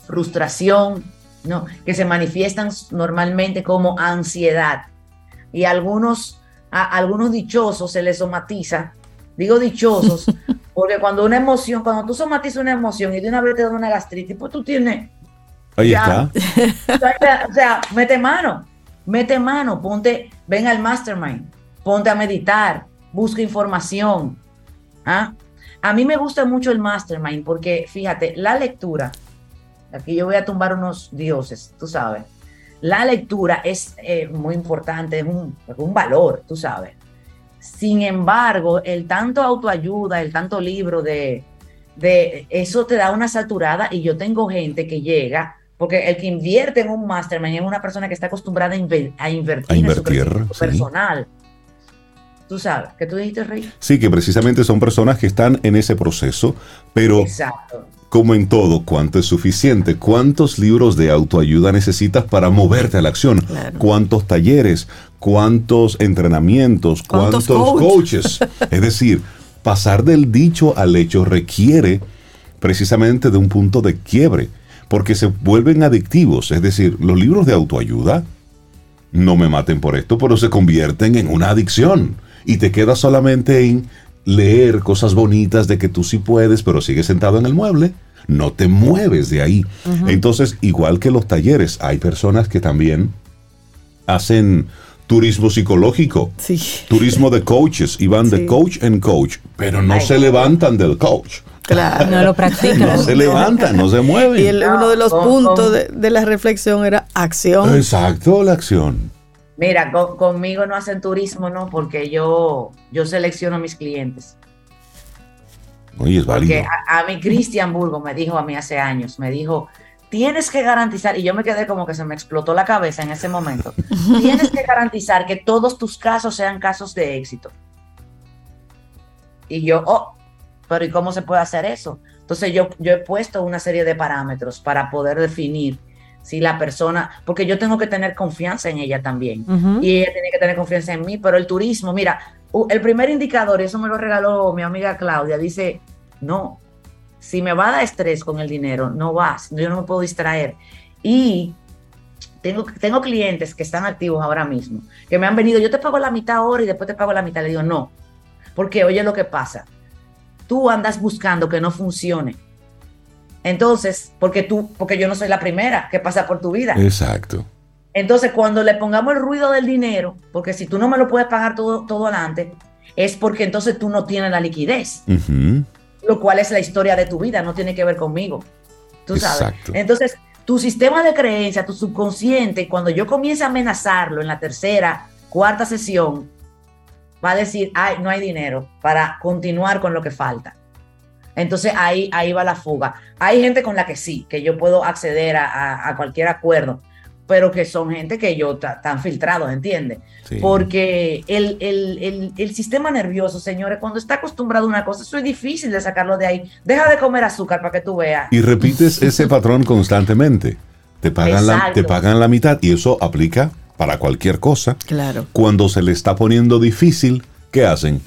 frustración, ¿no? que se manifiestan normalmente como ansiedad. Y algunos, a algunos dichosos se les somatiza. Digo dichosos, porque cuando una emoción, cuando tú somatizas una emoción y de una vez te da una gastritis, pues tú tienes. Ahí está. O sea, mete mano mete mano, ponte, ven al mastermind, ponte a meditar, busca información. ¿ah? A mí me gusta mucho el mastermind porque, fíjate, la lectura, aquí yo voy a tumbar unos dioses, tú sabes, la lectura es eh, muy importante, es un, un valor, tú sabes. Sin embargo, el tanto autoayuda, el tanto libro de, de eso te da una saturada y yo tengo gente que llega porque el que invierte en un mastermind es una persona que está acostumbrada a, invertir, en su personal. Tú sabes, que tú dijiste, Rey. Sí, que precisamente son personas que están en ese proceso, pero Exacto. como en todo, ¿cuánto es suficiente? ¿Cuántos libros de autoayuda necesitas para moverte a la acción? Claro. ¿Cuántos talleres? ¿Cuántos entrenamientos? ¿Cuántos ¿Cuántos, coach? coaches? es decir, pasar del dicho al hecho requiere precisamente de un punto de quiebre, porque se vuelven adictivos. Es decir, los libros de autoayuda, no me maten por esto, pero se convierten en una adicción. Y te quedas solamente en leer cosas bonitas de que tú sí puedes, pero sigues sentado en el mueble. No te mueves de ahí. Entonces, igual que los talleres, hay personas que también hacen turismo psicológico, Sí. turismo de coaches, y van de coach en coach, pero no Ay, se levantan del coach. Claro. No lo practican. No se levantan, no se mueven. Y el- uno de los puntos de, de la reflexión era acción. Exacto, la acción. Mira, con- conmigo no hacen turismo, no, porque yo, yo selecciono a mis clientes. Oye, es válido. Porque a, a mí Cristian Burgo me dijo a mí hace años, me dijo, tienes que garantizar, y yo me quedé como que se me explotó la cabeza en ese momento, tienes que garantizar que todos tus casos sean casos de éxito. Y yo, oh, pero ¿y cómo se puede hacer eso? Entonces yo, yo he puesto una serie de parámetros para poder definir si la persona, porque yo tengo que tener confianza en ella también y ella tiene que tener confianza en mí, pero el turismo, mira, el primer indicador, eso me lo regaló mi amiga Claudia, dice, no, si me va a dar estrés con el dinero, no vas, yo no me puedo distraer. Y tengo, tengo clientes que están activos ahora mismo, que me han venido, yo te pago la mitad ahora y después te pago la mitad. Le digo, no, porque oye lo que pasa, tú andas buscando que no funcione. Entonces, porque tú, porque yo no soy la primera que pasa por tu vida. Exacto. Entonces, cuando le pongamos el ruido del dinero, porque si tú no me lo puedes pagar todo, todo adelante, es porque entonces tú no tienes la liquidez, lo cual es la historia de tu vida, no tiene que ver conmigo. Tú sabes. Exacto. Entonces, tu sistema de creencia, tu subconsciente, cuando yo comience a amenazarlo en la tercera, cuarta sesión, va a decir, ay, no hay dinero para continuar con lo que falta. Entonces ahí, ahí va la fuga. Hay gente con la que sí, que yo puedo acceder a, a- a cualquier acuerdo, pero que son gente que yo están filtrados, ¿entiendes? Sí. Porque el, el- el- el sistema nervioso, señores, cuando está acostumbrado a una cosa, eso es difícil de sacarlo de ahí. Deja de comer azúcar para que tú veas. Y repites ese patrón constantemente. Te pagan, la, te pagan la mitad y eso aplica para cualquier cosa. Claro. Cuando se le está poniendo difícil, ¿qué hacen?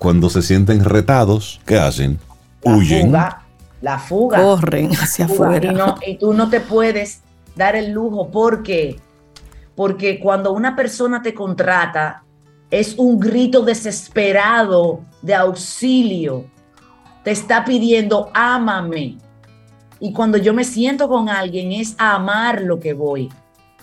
Cuando se sienten retados, ¿qué hacen? La Huyen. fuga, la fuga. Corren hacia fuga, afuera. Y, no- y tú no te puedes dar el lujo. ¿Por qué? Porque cuando una persona te contrata, es un grito desesperado de auxilio. Te está pidiendo, ámame. Y cuando yo me siento con alguien, es a amar lo que voy.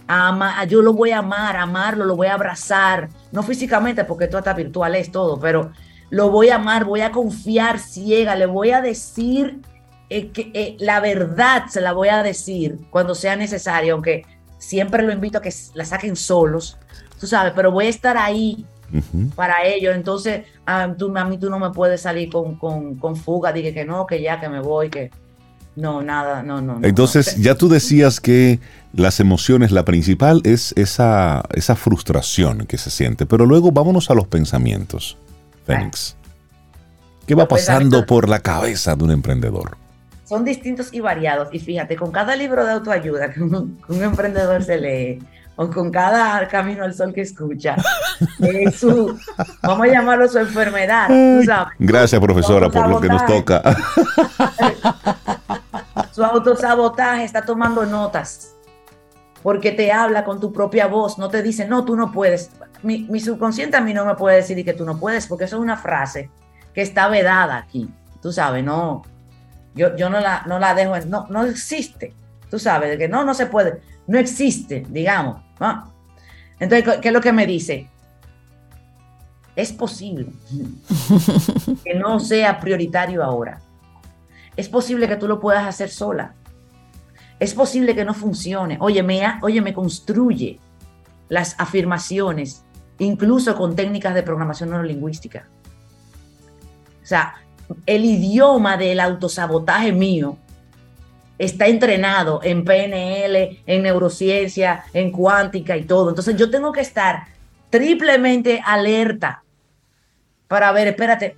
A yo lo voy a amar, amarlo, lo voy a abrazar. No físicamente, porque esto hasta virtual es todo, pero lo voy a amar, voy a confiar ciega, le voy a decir eh, que, eh, la verdad, se la voy a decir cuando sea necesario, aunque siempre lo invito a que la saquen solos, tú sabes, pero voy a estar ahí para ellos. Entonces, a, tú, a mí tú no me puedes salir con, con, con fuga, dije que no, que ya, que me voy, que no, nada, no, no. no, Entonces, no. ya tú decías que las emociones, la principal es esa, esa frustración que se siente. Pero luego vámonos a los pensamientos, Fénix. ¿Qué va Los pasando por la cabeza de un emprendedor? son distintos y variados. Y fíjate, con cada libro de autoayuda que un, que un emprendedor se lee, o con cada camino al sol que escucha, es su, vamos a llamarlo su enfermedad, tú sabes. Gracias, profesora, por lo que nos toca. Su autosabotaje está tomando notas. Porque te habla con tu propia voz, no te dice, no, tú no puedes. Mi, mi subconsciente a mí no me puede decir que tú no puedes, porque eso es una frase que está vedada aquí. Tú sabes, no, yo, yo no, la, no la dejo, en- no, no existe. Tú sabes, de que no, no se puede, no existe, digamos. ¿no? Entonces, ¿qué es lo que me dice? Es posible que no sea prioritario ahora. Es posible que tú lo puedas hacer sola. Es posible que no funcione. Oye, me, oye, me construye las afirmaciones, incluso con técnicas de programación neurolingüística. O sea, el idioma del autosabotaje mío está entrenado en PNL, en neurociencia, en cuántica y todo. Entonces yo tengo que estar triplemente alerta para ver, espérate,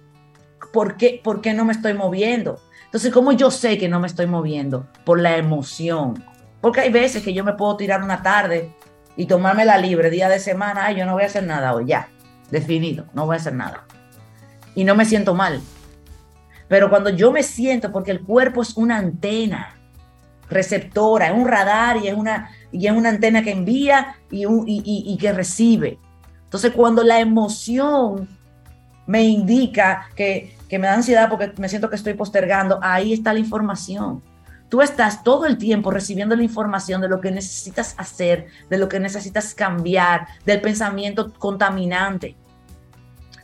¿por qué, ¿por qué no me estoy moviendo? Entonces, ¿cómo yo sé que no me estoy moviendo? Por la emoción. Porque hay veces que yo me puedo tirar una tarde y tomarme la libre día de semana, yo no voy a hacer nada hoy, ya, definido, no voy a hacer nada. Y no me siento mal. Pero cuando yo me siento, porque el cuerpo es una antena receptora, es un radar y es una, y es una antena que envía y, y que recibe. Entonces, cuando la emoción me indica que, me da ansiedad porque me siento que estoy postergando, ahí está la información. Tú estás todo el tiempo recibiendo la información de lo que necesitas hacer, de lo que necesitas cambiar, del pensamiento contaminante.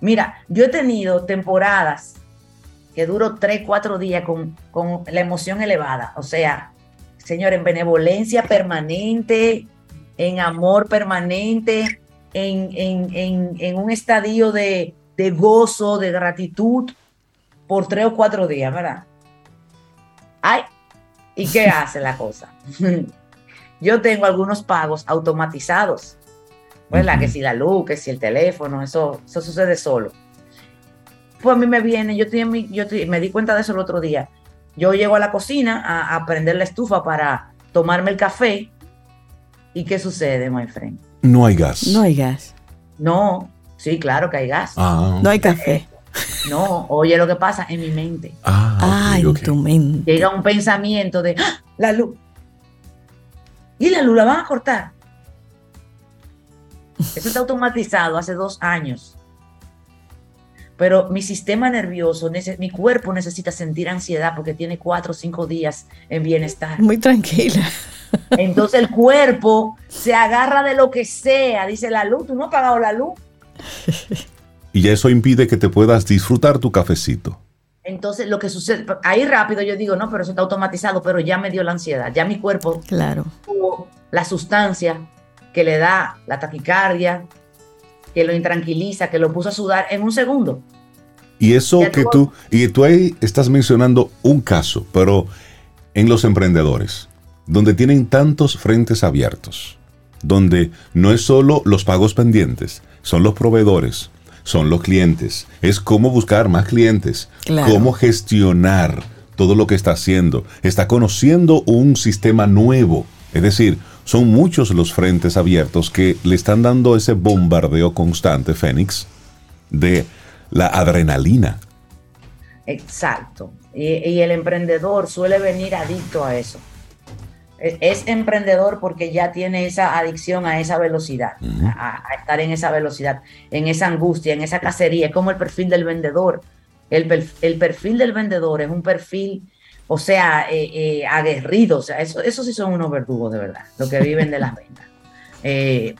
Mira, yo he tenido temporadas que duro tres, cuatro días con, con la emoción elevada. O sea, Señor, en benevolencia permanente, en amor permanente, en, en, en un estadio de, de gozo, de gratitud por tres o cuatro días, ¿verdad? Ay, ¿y qué hace la cosa? Yo tengo algunos pagos automatizados, ¿verdad? Que si la luz, que si el teléfono, eso, eso sucede solo. Pues a mí me viene, yo, estoy yo me di cuenta de eso el otro día. Yo llego a la cocina a, a prender la estufa para tomarme el café. ¿Y qué sucede, my friend? No hay gas. No hay gas. No, Sí, claro que hay gas. Ah, no hay café. No, oye lo que pasa en mi mente. Ah, en tu mente. Llega un pensamiento de ¡Ah! la luz. Y la luz la van a cortar. Eso está automatizado hace dos años. Pero mi sistema nervioso, mi cuerpo necesita sentir ansiedad porque tiene cuatro o cinco días en bienestar. Muy tranquila. Entonces el cuerpo se agarra de lo que sea. Dice la luz, tú no has pagado la luz. y eso impide que te puedas disfrutar tu cafecito. Entonces, lo que sucede, ahí rápido yo digo, no, pero eso está automatizado, pero ya me dio la ansiedad, ya mi cuerpo claro. tuvo la sustancia que le da la taquicardia, que lo intranquiliza, que lo puso a sudar en un segundo. Y eso que tú, y tú ahí estás mencionando un caso, pero en los emprendedores, donde tienen tantos frentes abiertos, donde no es solo los pagos pendientes, son los proveedores, son los clientes, es cómo buscar más clientes, cómo gestionar todo lo que está haciendo. Está conociendo un sistema nuevo, es decir, son muchos los frentes abiertos que le están dando ese bombardeo constante, Fénix, de la adrenalina. Exacto. y el emprendedor suele venir adicto a eso es emprendedor porque ya tiene esa adicción a esa velocidad, a, estar en esa velocidad, en esa angustia, en esa cacería. Es como el perfil del vendedor. El, perfil del vendedor es un perfil, o sea, eh, eh, aguerrido. O sea, eso, eso sí son unos verdugos de verdad, los que viven de las ventas. Eh,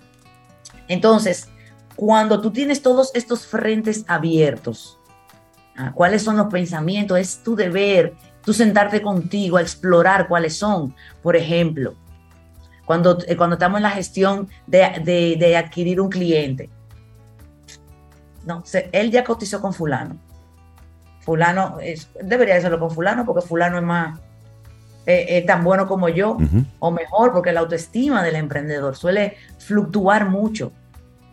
entonces, cuando tú tienes todos estos frentes abiertos, ¿ah? ¿cuáles son los pensamientos? Es tu deber tú sentarte contigo a explorar cuáles son. Por ejemplo, cuando, eh, cuando estamos en la gestión de, adquirir un cliente. No, él ya cotizó con fulano. Fulano, es, debería hacerlo con fulano porque fulano es más, eh, tan bueno como yo, o mejor, porque la autoestima del emprendedor suele fluctuar mucho.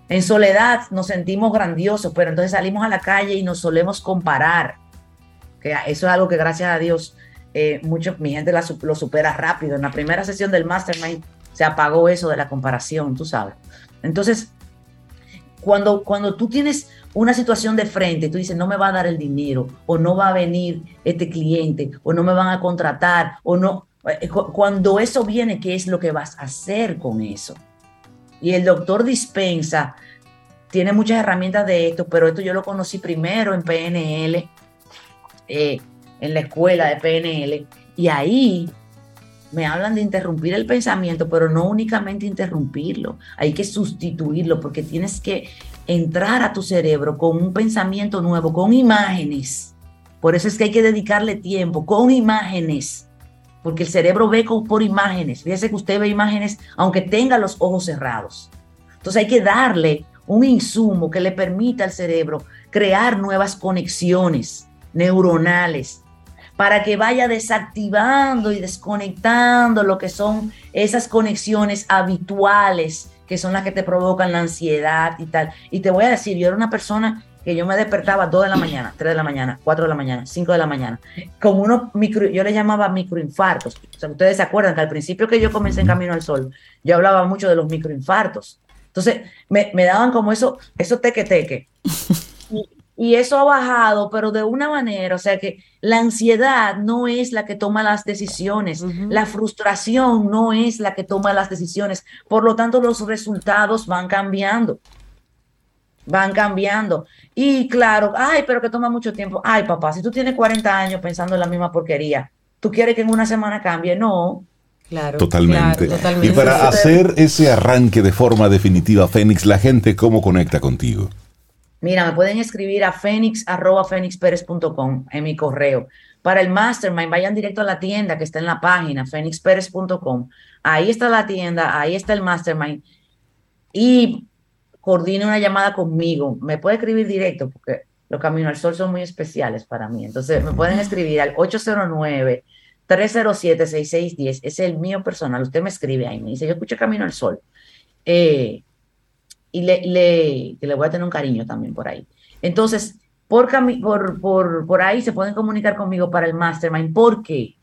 En soledad nos sentimos grandiosos, pero entonces salimos a la calle y nos solemos comparar que eso es algo que gracias a Dios eh, mucho, mi gente lo supera rápido. En la primera sesión del Mastermind se apagó eso de la comparación, tú sabes. Entonces, cuando, cuando tú tienes una situación de frente, tú dices, no me va a dar el dinero, o no va a venir este cliente, o no me van a contratar, o no, eh, cuando eso viene, ¿qué es lo que vas a hacer con eso? Y el doctor dispensa, tiene muchas herramientas de esto, pero esto yo lo conocí primero en PNL, eh, en la escuela de PNL, y ahí me hablan de interrumpir el pensamiento, pero no únicamente interrumpirlo, hay que sustituirlo porque tienes que entrar a tu cerebro con un pensamiento nuevo, con imágenes. Por eso es que hay que dedicarle tiempo, con imágenes, porque el cerebro ve por imágenes. Fíjese que usted ve imágenes aunque tenga los ojos cerrados. Entonces hay que darle un insumo que le permita al cerebro crear nuevas conexiones neuronales para que vaya desactivando y desconectando lo que son esas conexiones habituales que son las que te provocan la ansiedad y tal. Y te voy a decir, yo era una persona que yo me despertaba 2 de la mañana, 3 de la mañana, 4 de la mañana, 5 de la mañana, con unos micro, yo le llamaba microinfartos. O sea, ustedes se acuerdan que al principio que yo comencé en Camino al Sol, yo hablaba mucho de los microinfartos. Entonces, me, me daban como eso, eso teque teque. Y, y eso ha bajado, pero de una manera, o sea que la ansiedad no es la que toma las decisiones, la frustración no es la que toma las decisiones, por lo tanto los resultados van cambiando, van cambiando. Y claro, ay, pero que toma mucho tiempo. Ay, papá, si tú tienes 40 años pensando en la misma porquería, ¿tú quieres que en una semana cambie? No. Claro, Totalmente. claro, totalmente. Y para hacer ese arranque de forma definitiva, Fénix, la gente, ¿cómo conecta contigo? Mira, me pueden escribir a fénix, arroba fénixperez.com en mi correo. Para el mastermind, vayan directo a la tienda que está en la página, fénixperez.com. Ahí está la tienda, ahí está el mastermind. Y coordine una llamada conmigo. Me puede escribir directo porque los Caminos al Sol son muy especiales para mí. Entonces, me pueden escribir al 809 307-6610. Ese es el mío personal. Usted me escribe ahí, me dice, yo escucho Camino al Sol. Eh, y le, le, le voy a tener un cariño también por ahí. Entonces, por, por, por, por ahí se pueden comunicar conmigo para el mastermind. ¿Por qué?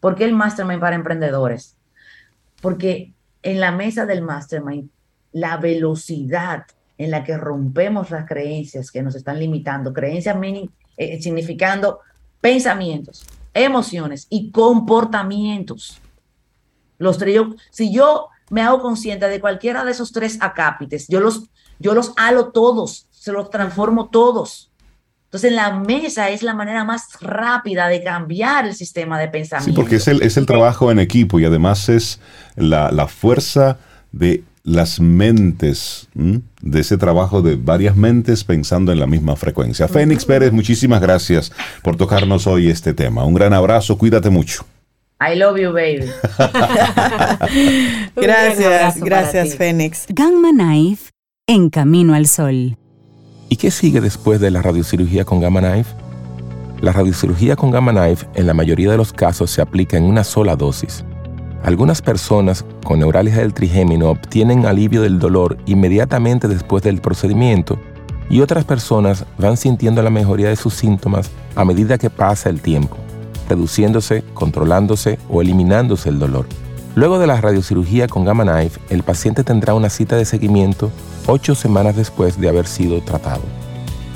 ¿Por qué el mastermind para emprendedores? Porque en la mesa del mastermind, la velocidad en la que rompemos las creencias que nos están limitando, creencias meaning, eh, significando pensamientos, emociones y comportamientos. Los yo- si yo me hago consciente de cualquiera de esos tres acápites, yo los, yo los halo todos, se los transformo todos. Entonces, la mesa es la manera más rápida de cambiar el sistema de Sí, pensamiento. porque es el, es el trabajo en equipo y además es la, la fuerza de las mentes, ¿m? de ese trabajo de varias mentes pensando en la misma frecuencia. Fénix Pérez, muchísimas gracias por tocarnos hoy este tema. Un gran abrazo, cuídate mucho. I love you, baby. Gracias, gracias. Fénix. Gamma Knife en Camino al Sol. ¿Y qué sigue después de la radiocirugía con Gamma Knife? La radiocirugía con Gamma Knife en la mayoría de los casos se aplica en una sola dosis. Algunas personas con neuralgia del trigémino obtienen alivio del dolor inmediatamente después del procedimiento y otras personas van sintiendo la mejoría de sus síntomas a medida que pasa el tiempo, reduciéndose, controlándose o eliminándose el dolor. Luego de la radiocirugía con Gamma Knife, el paciente tendrá una cita de seguimiento ocho semanas después de haber sido tratado.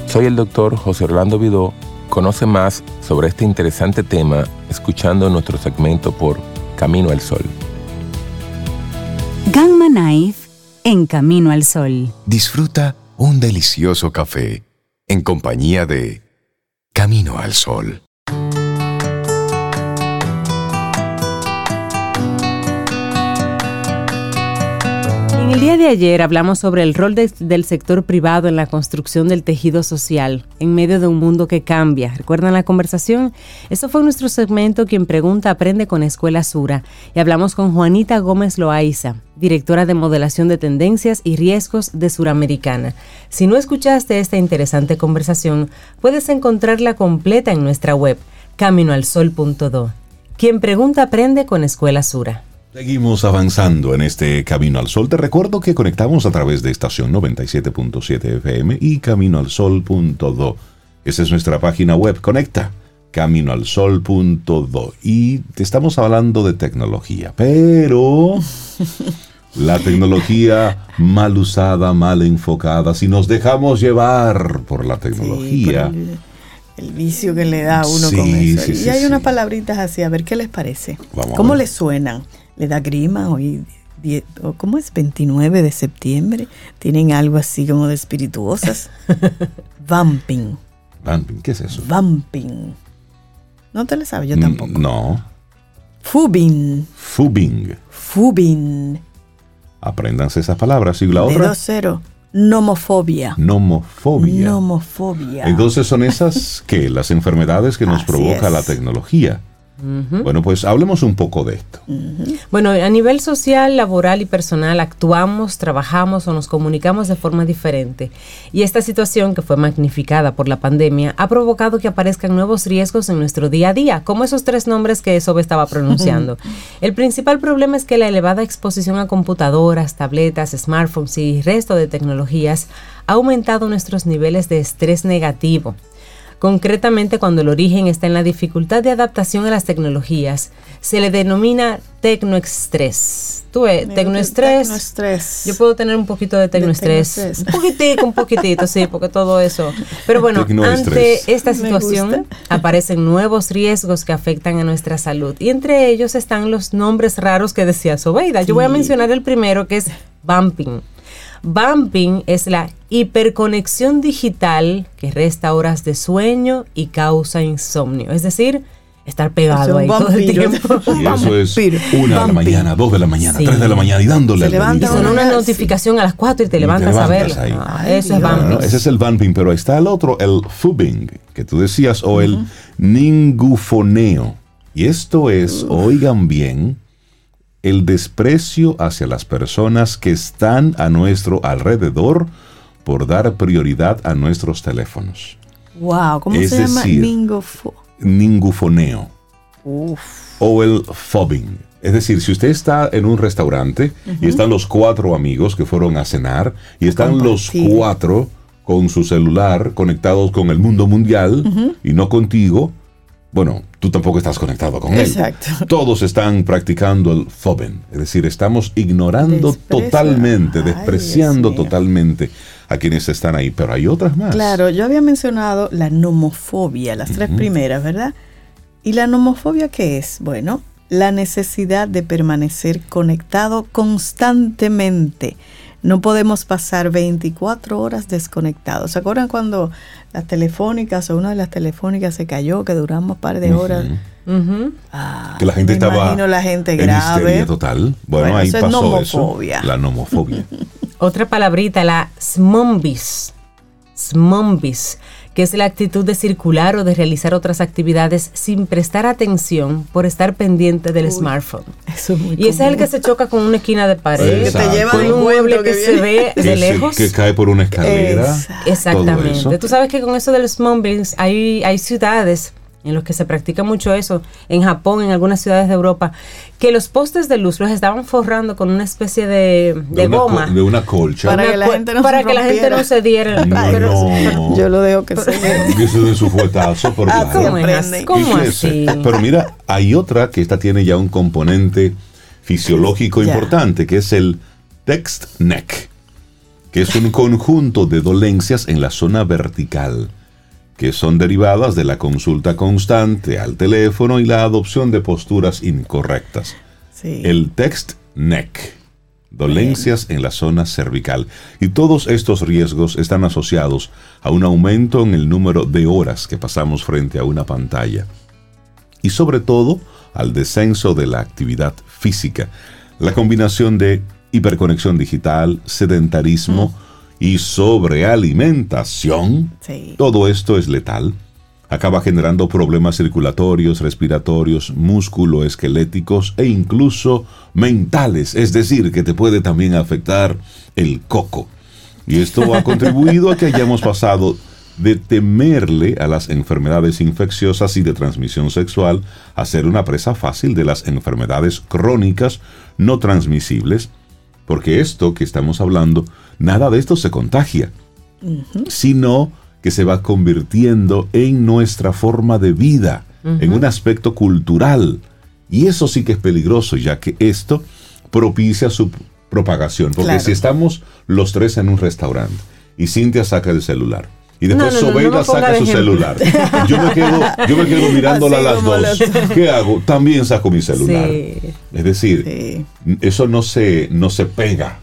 Soy el doctor José Orlando Vidó. Conoce más sobre este interesante tema escuchando nuestro segmento por Camino al Sol. Gamma Knife en Camino al Sol. Disfruta un delicioso café en compañía de Camino al Sol. El día de ayer hablamos sobre el rol de- del sector privado en la construcción del tejido social en medio de un mundo que cambia. ¿Recuerdan la conversación? Eso fue nuestro segmento Quien Pregunta Aprende con Escuela Sura y hablamos con Juanita Gómez Loaiza, directora de modelación de tendencias y riesgos de Suramericana. Si no escuchaste esta interesante conversación, puedes encontrarla completa en nuestra web caminoalsol.do. Quien Pregunta Aprende con Escuela Sura. Seguimos avanzando en este Camino al Sol. Te recuerdo que conectamos a través de estación 97.7 FM y caminoalsol.do. Esa es nuestra página web. Conecta caminoalsol.do. Y te estamos hablando de tecnología, pero la tecnología mal usada, mal enfocada, si nos dejamos llevar por la Sí, tecnología. por el, vicio que le da a uno Sí, con eso. sí, y sí, hay unas palabritas así, a ver qué les parece. Vamos ¿Cómo les suenan? ¿Le da grima hoy? die- ¿Cómo es? 29 de septiembre. Tienen algo así como de espirituosas. Vamping. Vamping, ¿Qué es eso? Vamping. No te lo sabes, yo tampoco. Mm, No. Fubin. Fubing. Fubin. Apréndanse esas palabras. Y la otra, dos cero. Nomofobia. nomofobia. Nomofobia. Entonces son esas que las enfermedades que nos Así provoca es. la tecnología. Bueno, pues hablemos un poco de esto. Bueno, a nivel social, laboral y personal actuamos, trabajamos o nos comunicamos de forma diferente. Y esta situación, que fue magnificada por la pandemia, ha provocado que aparezcan nuevos riesgos en nuestro día a día, como esos tres nombres que Sobe estaba pronunciando. El principal problema es que la elevada exposición a computadoras, tabletas, smartphones y resto de tecnologías ha aumentado nuestros niveles de estrés negativo Concretamente, cuando el origen está en la dificultad de adaptación a las tecnologías, se le denomina tecnoestrés. Tú ves, tecnoestrés. Yo puedo tener un poquito de tecnoestrés. un poquitito, un poquitito, sí, porque todo eso. Pero bueno, ante esta situación aparecen nuevos riesgos que afectan a nuestra salud. Y entre ellos están los nombres raros que decía Sobeida. Yo voy a mencionar el primero, que es bumping. Bumping es la hiperconexión digital que resta horas de sueño y causa insomnio. Es decir, estar pegado ahí todo el tiempo. Y eso es una de la mañana, dos de la mañana, tres de la mañana y dándole se al con una notificación a las cuatro y te levantas, a verlo. Ah, eso es bumping. ese es el bumping, pero ahí está el otro, el fubbing, que tú decías, o el ningufoneo. Y esto es, oigan bien, el desprecio hacia las personas que están a nuestro alrededor por dar prioridad a nuestros teléfonos. Wow, ¿cómo se llama? ningufoneo. O el fobbing. Es decir, si usted está en un restaurante y están los cuatro amigos que fueron a cenar y están los cuatro con su celular conectados con el mundo mundial y no contigo, bueno, tú tampoco estás conectado con Exacto. él. Todos están practicando el foben, es decir, estamos ignorando totalmente, despreciando totalmente a quienes están ahí, pero hay otras más. Claro, yo había mencionado la nomofobia, las tres primeras, ¿verdad? ¿Y la nomofobia qué es? Bueno, la necesidad de permanecer conectado constantemente no podemos pasar 24 horas desconectados. ¿Se acuerdan cuando las telefónicas o una de las telefónicas se cayó, que duramos un par de horas? Ah, que la gente estaba imagino la gente grave. total. Bueno, ahí pasó eso. La nomofobia. Otra palabrita, la smombis. Smombis que es la actitud de circular o de realizar otras actividades sin prestar atención por estar pendiente del smartphone. y ese es el que se choca con una esquina de pared, que te lleva con un mueble que, se ve de lejos. que cae por una escalera. Exactamente. Tú sabes que con eso del smombing hay, hay ciudades en los que se practica mucho eso, en Japón, en algunas ciudades de Europa, que los postes de luz los estaban forrando con una especie de, de, goma. de una colcha. Para, que la, gente no, para que la gente no se diera. No, Yo lo dejo que se Eso de su fuetazo, por ah, ¿Cómo, así? Pero mira, hay otra que esta tiene ya un componente fisiológico importante, que es el text neck, que es un conjunto de dolencias en la zona vertical que son derivadas de la consulta constante al teléfono y la adopción de posturas incorrectas. El text neck, dolencias en la zona cervical. Y todos estos riesgos están asociados a un aumento en el número de horas que pasamos frente a una pantalla. Y sobre todo al descenso de la actividad física. La combinación de hiperconexión digital, sedentarismo, y sobrealimentación, todo esto es letal. Acaba generando problemas circulatorios, respiratorios, musculoesqueléticos e incluso mentales, es decir, que te puede también afectar el coco. Y esto ha contribuido a que hayamos pasado de temerle a las enfermedades infecciosas y de transmisión sexual a ser una presa fácil de las enfermedades crónicas no transmisibles porque esto que estamos hablando, nada de esto se contagia, sino que se va convirtiendo en nuestra forma de vida, en un aspecto cultural. Y eso sí que es peligroso, ya que esto propicia su propagación. Porque si estamos los tres en un restaurante y Cintia saca el celular, y después Sobeida saca su celular. Yo me quedo, yo me quedo mirándola a las dos. ¿Qué hago? También saco mi celular. Es decir, eso no se, no se pega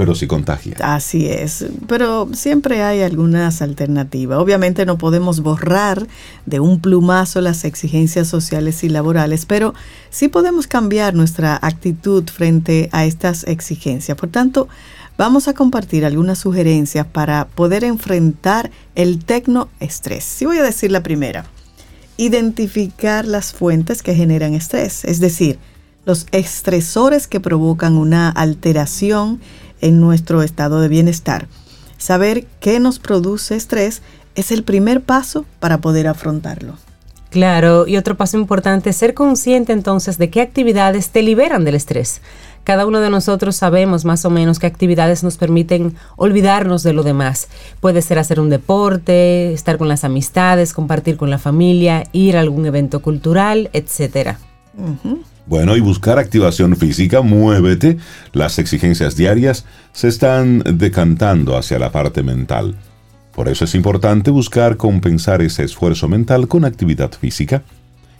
pero sí contagia. Así es, pero siempre hay algunas alternativas. Obviamente no podemos borrar de un plumazo las exigencias sociales y laborales, pero sí podemos cambiar nuestra actitud frente a estas exigencias. Por tanto, vamos a compartir algunas sugerencias para poder enfrentar el tecnoestrés. Sí voy a decir la primera. identificar las fuentes que generan estrés, es decir, los estresores que provocan una alteración en nuestro estado de bienestar. Saber qué nos produce estrés es el primer paso para poder afrontarlo. Claro, y otro paso importante es ser consciente entonces de qué actividades te liberan del estrés. Cada uno de nosotros sabemos más o menos qué actividades nos permiten olvidarnos de lo demás. Puede ser hacer un deporte, estar con las amistades, compartir con la familia, ir a algún evento cultural, etc. Bueno, y buscar activación física, muévete. Las exigencias diarias se están decantando hacia la parte mental. Por eso es importante buscar compensar ese esfuerzo mental con actividad física.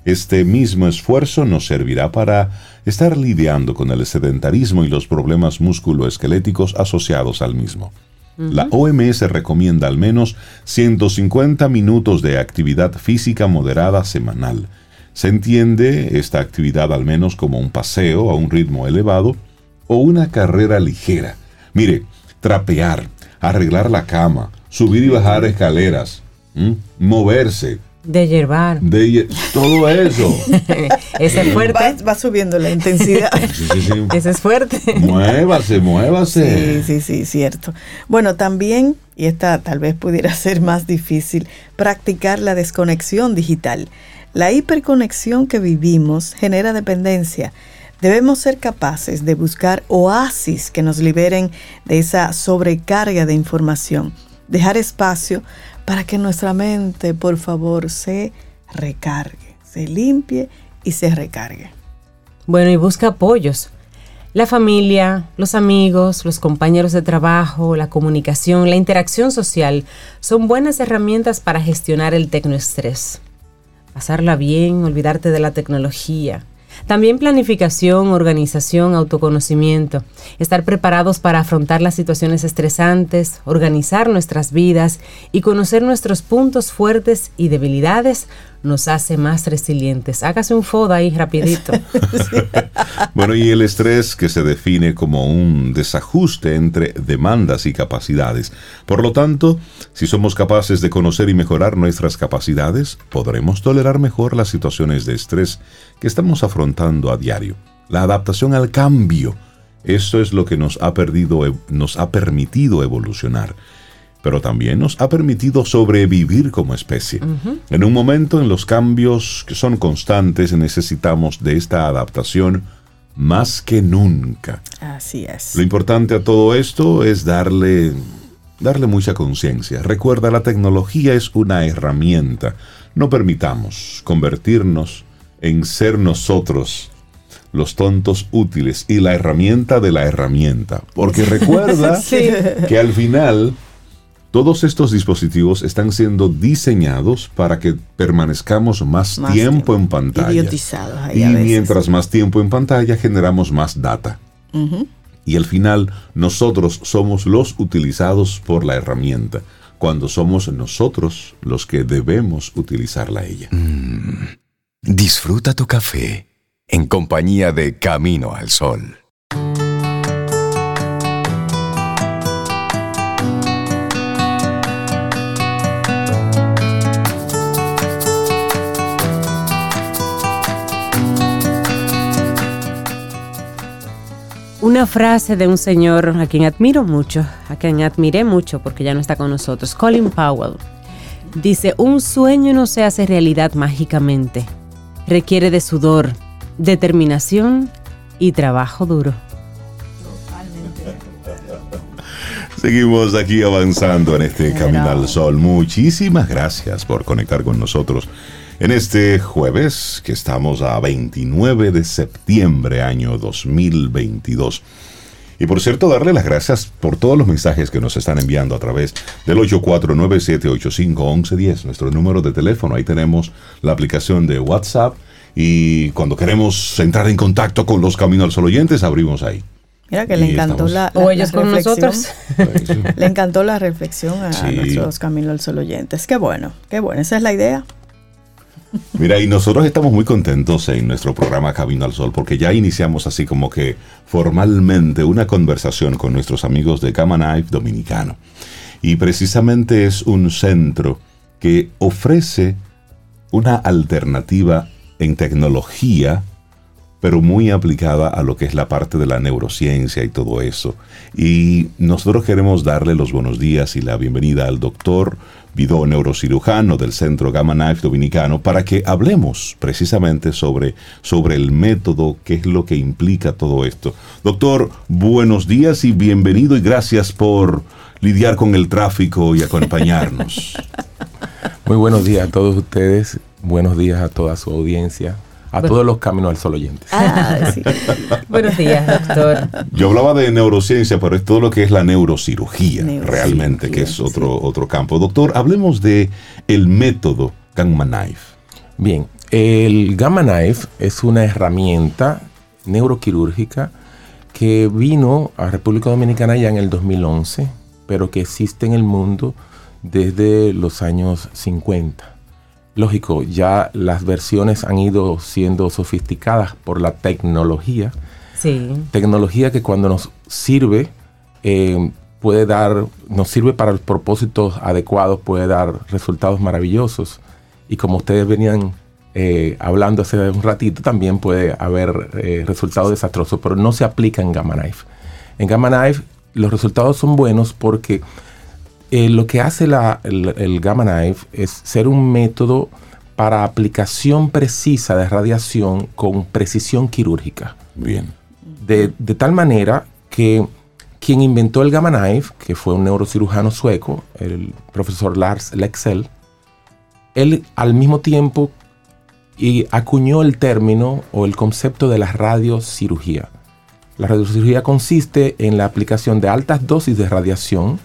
Este mismo esfuerzo nos servirá para estar lidiando con el sedentarismo y los problemas musculoesqueléticos asociados al mismo. La OMS recomienda al menos 150 minutos de actividad física moderada semanal. Se entiende esta actividad al menos como un paseo a un ritmo elevado o una carrera ligera. Mire, trapear, arreglar la cama, subir y bajar escaleras, moverse. De yerbar. De todo eso. Ese es fuerte. Va, subiendo la intensidad. Ese es fuerte. Muévase, muévase. Sí, sí, sí, cierto. Bueno, también, y esta tal vez pudiera ser más difícil, practicar la desconexión digital. La hiperconexión que vivimos genera dependencia. Debemos ser capaces de buscar oasis que nos liberen de esa sobrecarga de información dejar espacio para que nuestra mente, por favor, se recargue, se limpie y se recargue. Bueno, y busca apoyos. La familia, los amigos, los compañeros de trabajo, la comunicación, la interacción social son buenas herramientas para gestionar el tecnoestrés. Pasarla bien, olvidarte de la tecnología, también planificación, organización, autoconocimiento, estar preparados para afrontar las situaciones estresantes, organizar nuestras vidas y conocer nuestros puntos fuertes y debilidades nos hace más resilientes. Hágase un FODA ahí rapidito. bueno, y el estrés que se define como un desajuste entre demandas y capacidades. Por lo tanto, si somos capaces de conocer y mejorar nuestras capacidades, podremos tolerar mejor las situaciones de estrés que estamos afrontando a diario. La adaptación al cambio. Eso es lo que nos ha, perdido, nos ha permitido evolucionar pero también nos ha permitido sobrevivir como especie. En un momento en los cambios que son constantes necesitamos de esta adaptación más que nunca. Así es. Lo importante a todo esto es darle darle mucha conciencia. Recuerda, la tecnología es una herramienta. No permitamos convertirnos en ser nosotros los tontos útiles y la herramienta de la herramienta. Porque recuerda que al final todos estos dispositivos están siendo diseñados para que permanezcamos más, tiempo, en pantalla. y mientras más tiempo en pantalla generamos más data. Y al final nosotros somos los utilizados por la herramienta, cuando somos nosotros los que debemos utilizarla ella. Mm. Disfruta tu café en compañía de Camino al Sol. Una frase de un señor a quien admiro mucho, a quien admiré mucho porque ya no está con nosotros, Colin Powell. Dice, un sueño no se hace realidad mágicamente. Requiere de sudor, determinación y trabajo duro. Seguimos aquí avanzando en este Camino al Sol. Muchísimas gracias por conectar con nosotros en este jueves, que estamos a 29 de septiembre año 2022. Y por cierto, darle las gracias por todos los mensajes que nos están enviando a través del 8497851110, nuestro número de teléfono. Ahí tenemos la aplicación de WhatsApp y cuando queremos entrar en contacto con los Caminos al Sol oyentes, abrimos ahí. Mira que le encantó la, O ellos con nosotros. le encantó la reflexión a, nuestros Caminos al Sol oyentes. Qué bueno, qué bueno, esa es la idea. Mira, y nosotros estamos muy contentos en nuestro programa Camino al Sol porque ya iniciamos así como que formalmente una conversación con nuestros amigos de Gamma Knife Dominicano. Y precisamente es un centro que ofrece una alternativa en tecnología, pero muy aplicada a lo que es la parte de la neurociencia y todo eso. Y nosotros queremos darle los buenos días y la bienvenida al doctor Vidó, neurocirujano del Centro Gamma Knife Dominicano, para que hablemos precisamente sobre, sobre el método, qué es lo que implica todo esto. Doctor, buenos días y bienvenido y gracias por lidiar con el tráfico y acompañarnos. Muy buenos días a todos ustedes, buenos días a toda su audiencia, a todos los Caminos al Sol oyentes. Ah, sí. buenos días, doctor. Yo hablaba de neurociencia, pero es todo lo que es la neurocirugía, realmente, que es otro, otro campo. Doctor, hablemos de el método Gamma Knife. Bien, el Gamma Knife es una herramienta neuroquirúrgica que vino a República Dominicana ya en el 2011, pero que existe en el mundo desde los años 50. Lógico, ya las versiones han ido siendo sofisticadas por la tecnología. Sí. Tecnología que cuando nos sirve, eh, puede dar, nos sirve para los propósitos adecuados, puede dar resultados maravillosos. Y como ustedes venían eh, hablando hace un ratito, también puede haber eh, resultados desastrosos, pero no se aplica en Gamma Knife. En Gamma Knife los resultados son buenos porque eh, lo que hace el, Gamma Knife es ser un método para aplicación precisa de radiación con precisión quirúrgica. Bien. De, tal manera que quien inventó el Gamma Knife, que fue un neurocirujano sueco, el profesor Lars Lexell, él al mismo tiempo y acuñó el término o el concepto de la radiocirugía. La radiocirugía consiste en la aplicación de altas dosis de radiación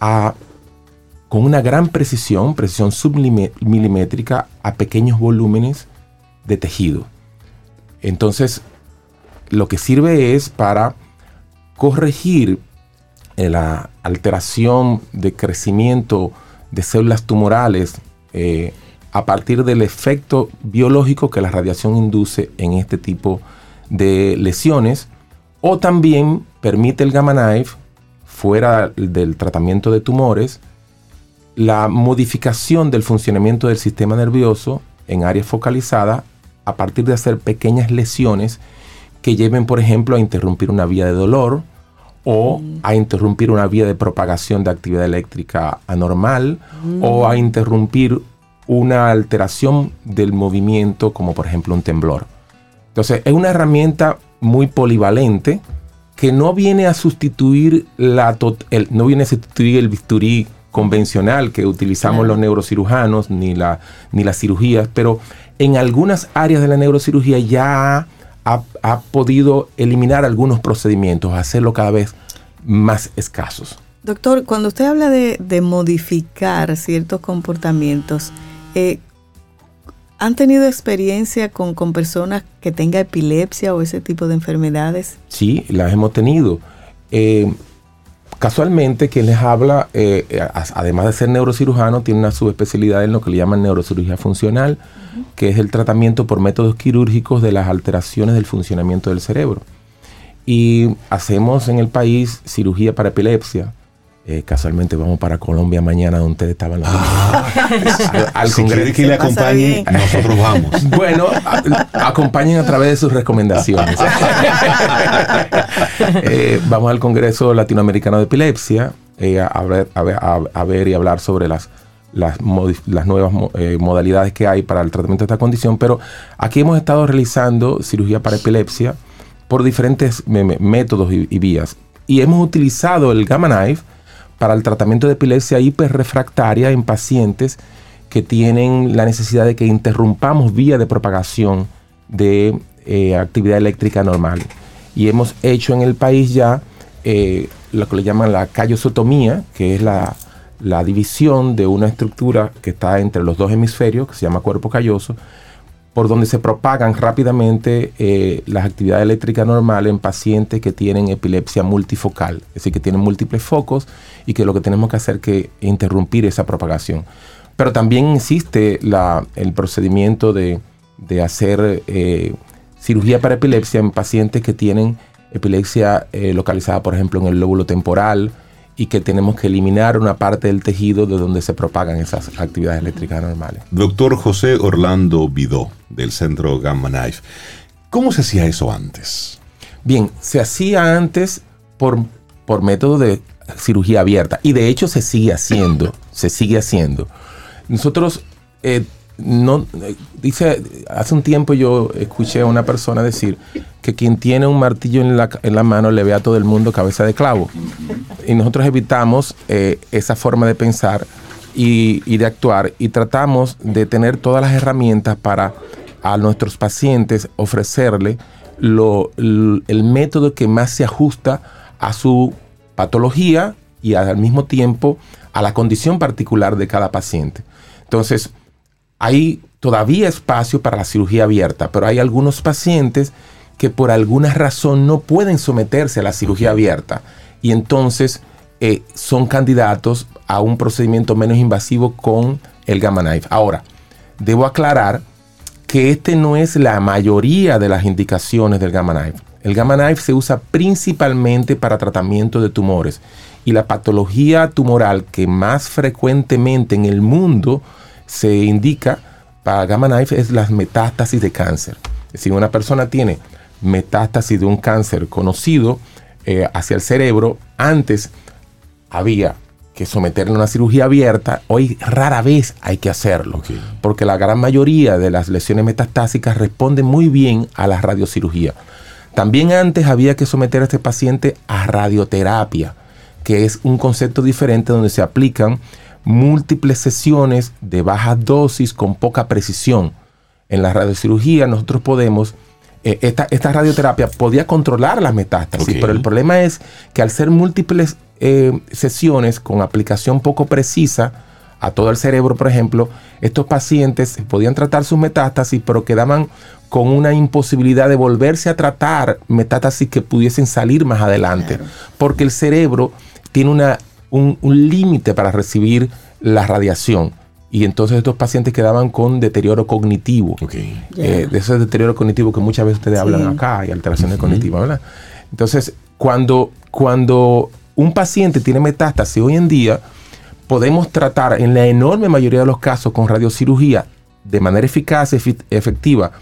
con una gran precisión, precisión submilimétrica, a pequeños volúmenes de tejido. Entonces, lo que sirve es para corregir la alteración de crecimiento de células tumorales eh, a partir del efecto biológico que la radiación induce en este tipo de lesiones, o también permite el gamma knife fuera del tratamiento de tumores, la modificación del funcionamiento del sistema nervioso en áreas focalizadas a partir de hacer pequeñas lesiones que lleven, por ejemplo, a interrumpir una vía de dolor o mm. a interrumpir una vía de propagación de actividad eléctrica anormal o a mm. interrumpir una alteración del movimiento como por ejemplo un temblor. Entonces es una herramienta muy polivalente que no viene a sustituir la el, no viene a sustituir el bisturí convencional que utilizamos los neurocirujanos ni, la, ni las cirugías, pero en algunas áreas de la neurocirugía ya ha, podido eliminar algunos procedimientos, hacerlo cada vez más escasos. Doctor, cuando usted habla de, modificar ciertos comportamientos, eh, ¿Han tenido experiencia con, personas que tengan epilepsia o ese tipo de enfermedades? Sí, las hemos tenido. Eh, casualmente, quien les habla, eh, además de ser neurocirujano, tiene una subespecialidad en lo que le llaman neurocirugía funcional, que es el tratamiento por métodos quirúrgicos de las alteraciones del funcionamiento del cerebro. Y hacemos en el país cirugía para epilepsia, eh, casualmente vamos para Colombia mañana donde ustedes estaban ah, al, si quiere que le acompañen, nosotros vamos. Bueno, acompañen a través de sus recomendaciones. Eh, vamos al Congreso Latinoamericano de Epilepsia eh, a, ver, a, ver, y hablar sobre las, las, nuevas modalidades que hay para el tratamiento de esta condición, pero aquí hemos estado realizando cirugía para epilepsia por diferentes métodos y, y vías. Y hemos utilizado el Gamma Knife para el tratamiento de epilepsia hiperrefractaria en pacientes que tienen la necesidad de que interrumpamos vía de propagación de eh, actividad eléctrica normal. Y hemos hecho en el país ya eh, lo que le llaman la callosotomía, que es la, la división de una estructura que está entre los dos hemisferios, que se llama cuerpo calloso, por donde se propagan rápidamente eh, las actividades eléctricas normales en pacientes que tienen epilepsia multifocal, es decir, que tienen múltiples focos y que lo que tenemos que hacer es interrumpir esa propagación. Pero también existe el procedimiento de, hacer eh, cirugía para epilepsia en pacientes que tienen epilepsia eh, localizada, por ejemplo, en el lóbulo temporal y que tenemos que eliminar una parte del tejido de donde se propagan esas actividades eléctricas normales. Doctor José Orlando Vidó, del Centro Gamma Knife. ¿Cómo se hacía eso antes? Bien, se hacía antes por, por método de cirugía abierta y de hecho se sigue haciendo, se sigue haciendo. Nosotros eh, no dice hace un tiempo yo escuché a una persona decir que quien tiene un martillo en la, en la mano le ve a todo el mundo cabeza de clavo y nosotros evitamos eh, esa forma de pensar y, de actuar y tratamos de tener todas las herramientas para a nuestros pacientes ofrecerle lo, el método que más se ajusta a su patología y al mismo tiempo a la condición particular de cada paciente. Entonces, hay todavía espacio para la cirugía abierta, pero hay algunos pacientes que por alguna razón no pueden someterse a la cirugía abierta y entonces eh, son candidatos a un procedimiento menos invasivo con el Gamma Knife. Ahora, debo aclarar que este no es la mayoría de las indicaciones del Gamma Knife. El Gamma Knife se usa principalmente para tratamiento de tumores y la patología tumoral que más frecuentemente en el mundo se indica para Gamma Knife es las metástasis de cáncer. Si una persona tiene metástasis de un cáncer conocido eh, hacia el cerebro, antes había que someterle a una cirugía abierta, hoy rara vez hay que hacerlo, porque la gran mayoría de las lesiones metastásicas responden muy bien a la radiocirugía. También antes había que someter a este paciente a radioterapia, que es un concepto diferente donde se aplican múltiples sesiones de baja dosis con poca precisión. En la radiocirugía nosotros podemos, eh, esta, radioterapia podía controlar las metástasis, pero el problema es que al ser múltiples eh, sesiones con aplicación poco precisa a todo el cerebro, por ejemplo, estos pacientes podían tratar sus metástasis, pero quedaban con una imposibilidad de volverse a tratar metástasis que pudiesen salir más adelante, porque el cerebro tiene una un, límite para recibir la radiación. Y entonces estos pacientes quedaban con deterioro cognitivo. Eh, de ese deterioro cognitivo que muchas veces ustedes hablan acá y alteraciones cognitivas, ¿verdad? Entonces, cuando, cuando un paciente tiene metástasis hoy en día, podemos tratar en la enorme mayoría de los casos con radiocirugía de manera eficaz, y efectiva,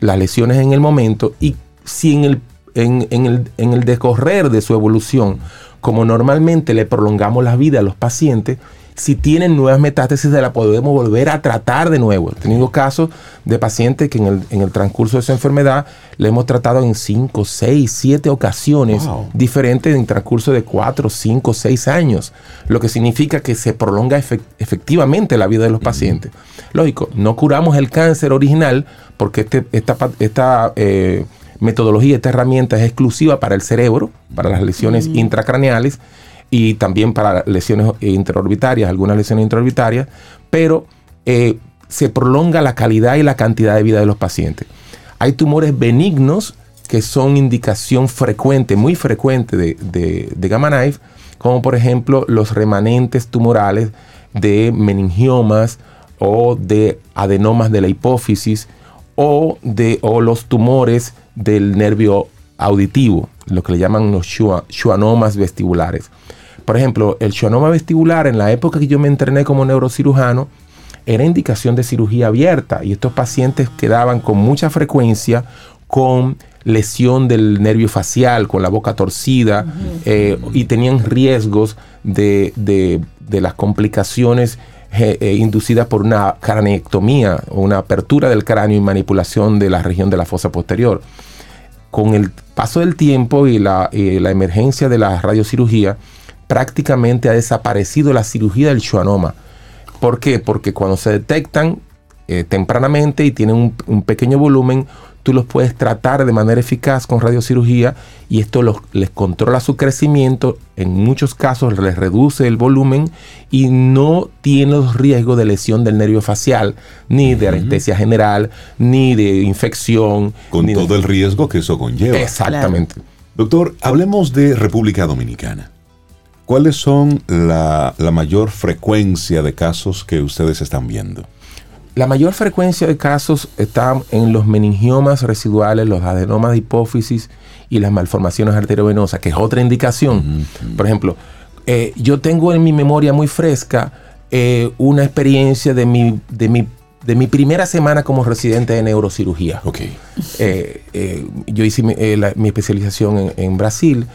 las lesiones en el momento y si en el, en, en el, en el decorrer de su evolución como normalmente le prolongamos la vida a los pacientes, si tienen nuevas metástasis, se la podemos volver a tratar de nuevo. He tenido casos de pacientes que en el, transcurso de su enfermedad le hemos tratado en 5, 6, 7 ocasiones diferentes en el transcurso de 4, 5, 6 años, lo que significa que se prolonga efectivamente la vida de los pacientes. Lógico, no curamos el cáncer original porque este, esta, esta eh, metodología, esta herramienta es exclusiva para el cerebro, para las lesiones intracraneales y también para lesiones intraorbitarias, algunas lesiones intraorbitarias, pero eh, se prolonga la calidad y la cantidad de vida de los pacientes. Hay tumores benignos que son indicación frecuente, muy frecuente de, de gamma knife, como por ejemplo los remanentes tumorales de meningiomas o de adenomas de la hipófisis o, de, o los tumores del nervio auditivo, lo que le llaman los schwannomas vestibulares. Por ejemplo, el schwannoma vestibular en la época que yo me entrené como neurocirujano era indicación de cirugía abierta y estos pacientes quedaban con mucha frecuencia con lesión del nervio facial, con la boca torcida eh, y tenían riesgos de, las complicaciones eh, eh, inducidas por una craneectomía o una apertura del cráneo y manipulación de la región de la fosa posterior. Con el paso del tiempo y la, emergencia de la radiocirugía, prácticamente ha desaparecido la cirugía del schwannoma. ¿Por qué? Porque cuando se detectan eh, tempranamente y tienen un, pequeño volumen, tú los puedes tratar de manera eficaz con radiocirugía y esto les controla su crecimiento, en muchos casos les reduce el volumen y no tiene los riesgos de lesión del nervio facial, ni de anestesia general, ni de infección. Con todo el riesgo que eso conlleva. Exactamente. Doctor, hablemos de República Dominicana. ¿Cuáles son la, la mayor frecuencia de casos que ustedes están viendo? La mayor frecuencia de casos está en los meningiomas residuales, los adenomas de hipófisis y las malformaciones arteriovenosas, que es otra indicación. Por ejemplo, eh, yo tengo en mi memoria muy fresca eh, una experiencia de mi, de, mi, de mi primera semana como residente de neurocirugía. Ok. Eh, yo hice mi, eh, la- mi especialización en, en Brasil,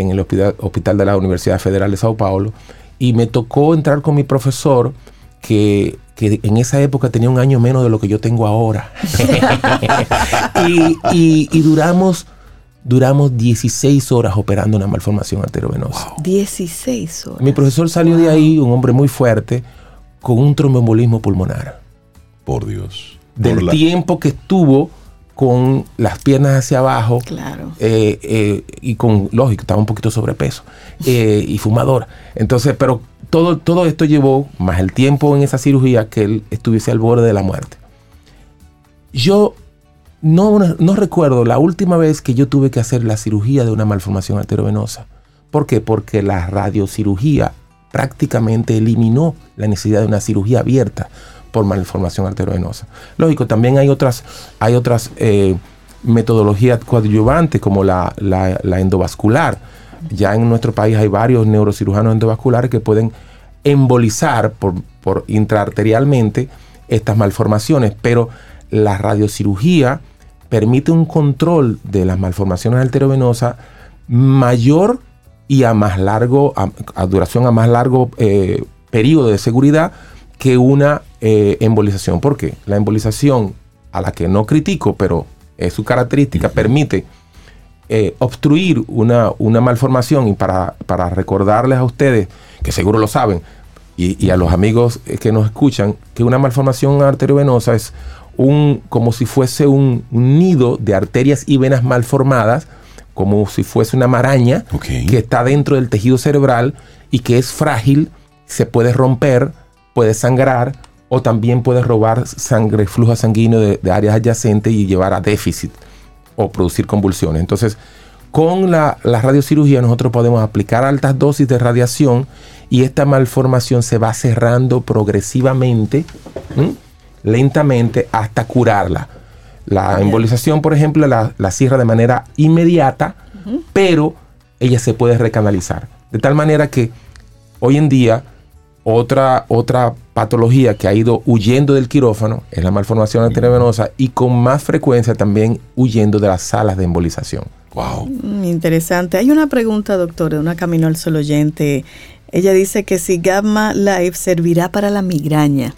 en el hospital, hospital de la Universidad Federal de Sao Paulo, y me tocó entrar con mi profesor que, que en esa época tenía un año menos de lo que yo tengo ahora. y, y- y duramos, duramos 16 horas operando una malformación arteriovenosa. 16 horas. Mi profesor salió de ahí, un hombre muy fuerte, con un tromboembolismo pulmonar Por Dios. del Por la- tiempo que estuvo con las piernas hacia abajo Claro. eh, eh, y con, lógico, estaba un poquito sobrepeso eh, y fumador. Entonces, pero todo, todo esto llevó, más el tiempo en esa cirugía, que él estuviese al borde de la muerte. Yo no, no recuerdo la última vez que yo tuve que hacer la cirugía de una malformación arteriovenosa. ¿Por qué? Porque la radiocirugía prácticamente eliminó la necesidad de una cirugía abierta por malformación arteriovenosa. Lógico, también hay otras, hay otras eh, metodologías coadyuvantes como la, la- la endovascular. Ya en nuestro país hay varios neurocirujanos endovasculares que pueden embolizar por, por intraarterialmente estas malformaciones, pero la radiocirugía permite un control de las malformaciones arteriovenosas mayor y a más largo, a, a duración a más largo eh, periodo de seguridad que una eh, embolización. ¿Por qué? La embolización, a la que no critico, pero es su característica, permite eh, obstruir una, una malformación y para, para recordarles a ustedes, que seguro lo saben, y, y a los amigos eh, que nos escuchan, que una malformación arteriovenosa es un, como si fuese un, nido de arterias y venas malformadas, como si fuese una maraña que está dentro del tejido cerebral y que es frágil, se puede romper, puede sangrar o también puede robar sangre, flujo sanguíneo de, de áreas adyacentes y llevar a déficit o producir convulsiones. Entonces, con la, la radiocirugía nosotros podemos aplicar altas dosis de radiación y esta malformación se va cerrando progresivamente, ¿m? lentamente, hasta curarla. La embolización, por ejemplo, la, la cierra de manera inmediata, pero ella se puede recanalizar. De tal manera que hoy en día otra, otra patología que ha ido huyendo del quirófano es la malformación arteriovenosa y con más frecuencia también huyendo de las salas de embolización. Wow. Mm, Interesante. Hay una pregunta, doctor, de una Camino al Sol oyente. Ella dice que si Gamma Life servirá para la migraña.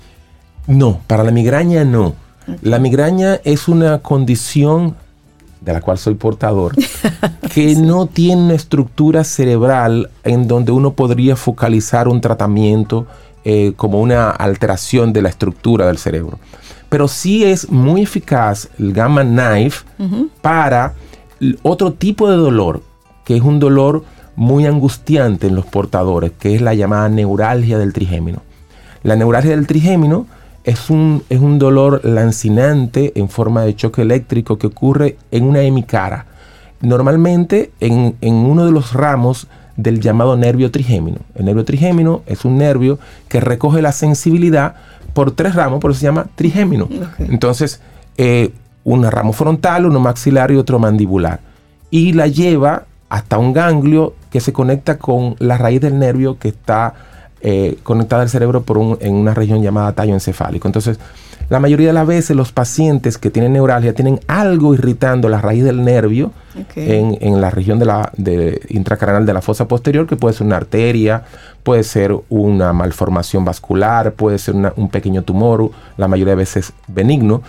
No, para la migraña no. La migraña es una condición de la cual soy portador, que no tiene una estructura cerebral en donde uno podría focalizar un tratamiento eh, como una alteración de la estructura del cerebro. Pero sí es muy eficaz el Gamma Knife para otro tipo de dolor, que es un dolor muy angustiante en los portadores, que es la llamada neuralgia del trigémino. La neuralgia del trigémino es un, es un dolor lancinante en forma de choque eléctrico que ocurre en una hemicara. Normalmente en, en uno de los ramos del llamado nervio trigémino. El nervio trigémino es un nervio que recoge la sensibilidad por tres ramos, por eso se llama trigémino. Entonces, eh, un ramo frontal, uno maxilar y otro mandibular. Y la lleva hasta un ganglio que se conecta con la raíz del nervio que está eh, conectada al cerebro por un- en una región llamada tallo encefálico. Entonces, la mayoría de las veces los pacientes que tienen neuralgia tienen algo irritando la raíz del nervio en, en la región de la de de la fosa posterior, que puede ser una arteria, puede ser una malformación vascular, puede ser una- un pequeño tumor, la mayoría de veces benigno.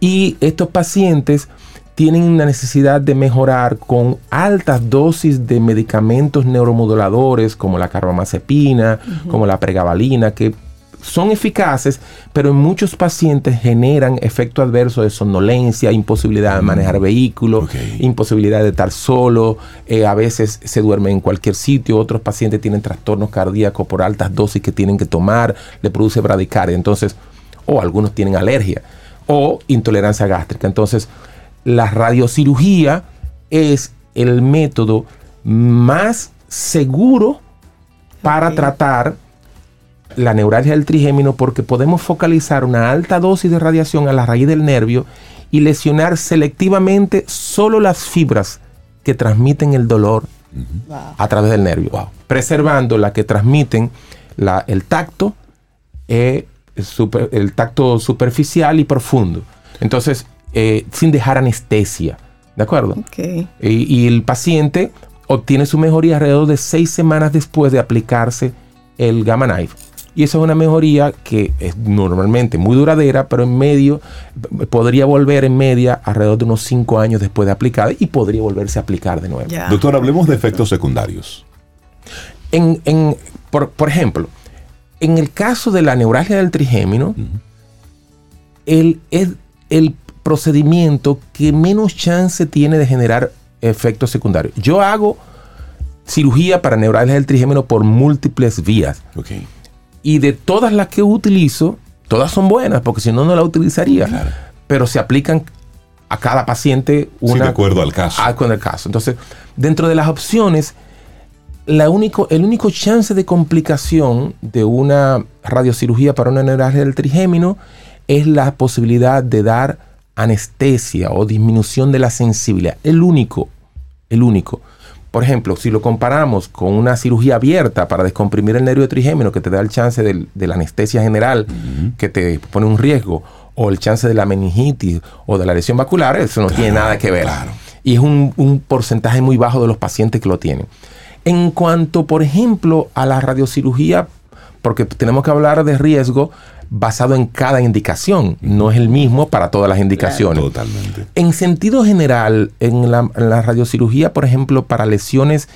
Y estos pacientes tienen una necesidad de mejorar con altas dosis de medicamentos neuromoduladores como la carbamazepina, como la pregabalina, que son eficaces, pero en muchos pacientes generan efecto adverso de somnolencia, imposibilidad de manejar vehículos, Ok. imposibilidad de estar solo, eh, a veces se duerme en cualquier sitio, otros pacientes tienen trastornos cardíacos por altas dosis que tienen que tomar, le produce bradicardia, entonces, o algunos tienen alergia, o intolerancia gástrica. Entonces, la radiocirugía es el método más seguro para tratar la neuralgia del trigémino porque podemos focalizar una alta dosis de radiación a la raíz del nervio y lesionar selectivamente solo las fibras que transmiten el dolor a través del nervio, preservando la que transmiten la- el tacto, eh, super- el tacto superficial y profundo. Entonces, eh, sin dejar anestesia, ¿de acuerdo? Y, y el paciente obtiene su mejoría alrededor de seis semanas después de aplicarse el Gamma Knife. Y esa es una mejoría que es normalmente muy duradera, pero en medio podría volver en media alrededor de unos cinco años después de aplicada y podría volverse a aplicar de nuevo. Doctor, hablemos de efectos secundarios. En, en- por, por ejemplo, en el caso de la neuralgia del trigémino, el, es el procedimiento que menos chance tiene de generar efectos secundarios. Yo hago cirugía para neuralgia del trigémino por múltiples vías. Ok. Y de todas las que utilizo, todas son buenas, porque si no, no la utilizaría. Claro. Pero se aplican a cada paciente Sí, una de acuerdo al caso. Ah, con el caso. Entonces, dentro de las opciones, la único, el único chance de complicación de una radiocirugía para una neuralgia del trigémino es la posibilidad de dar anestesia o disminución de la sensibilidad. El único, el único. Por ejemplo, si lo comparamos con una cirugía abierta para descomprimir el nervio trigémino que te da el chance del- de la anestesia general, que te pone un riesgo, o el chance de la meningitis o de la lesión vascular, eso no tiene nada que ver. claro. Y es un, un porcentaje muy bajo de los pacientes que lo tienen. En cuanto, por ejemplo, a la radiocirugía, porque tenemos que hablar de riesgo basado en cada indicación, no es el mismo para todas las indicaciones. Totalmente. En sentido general, en la, en la radiocirugía, por ejemplo, para lesiones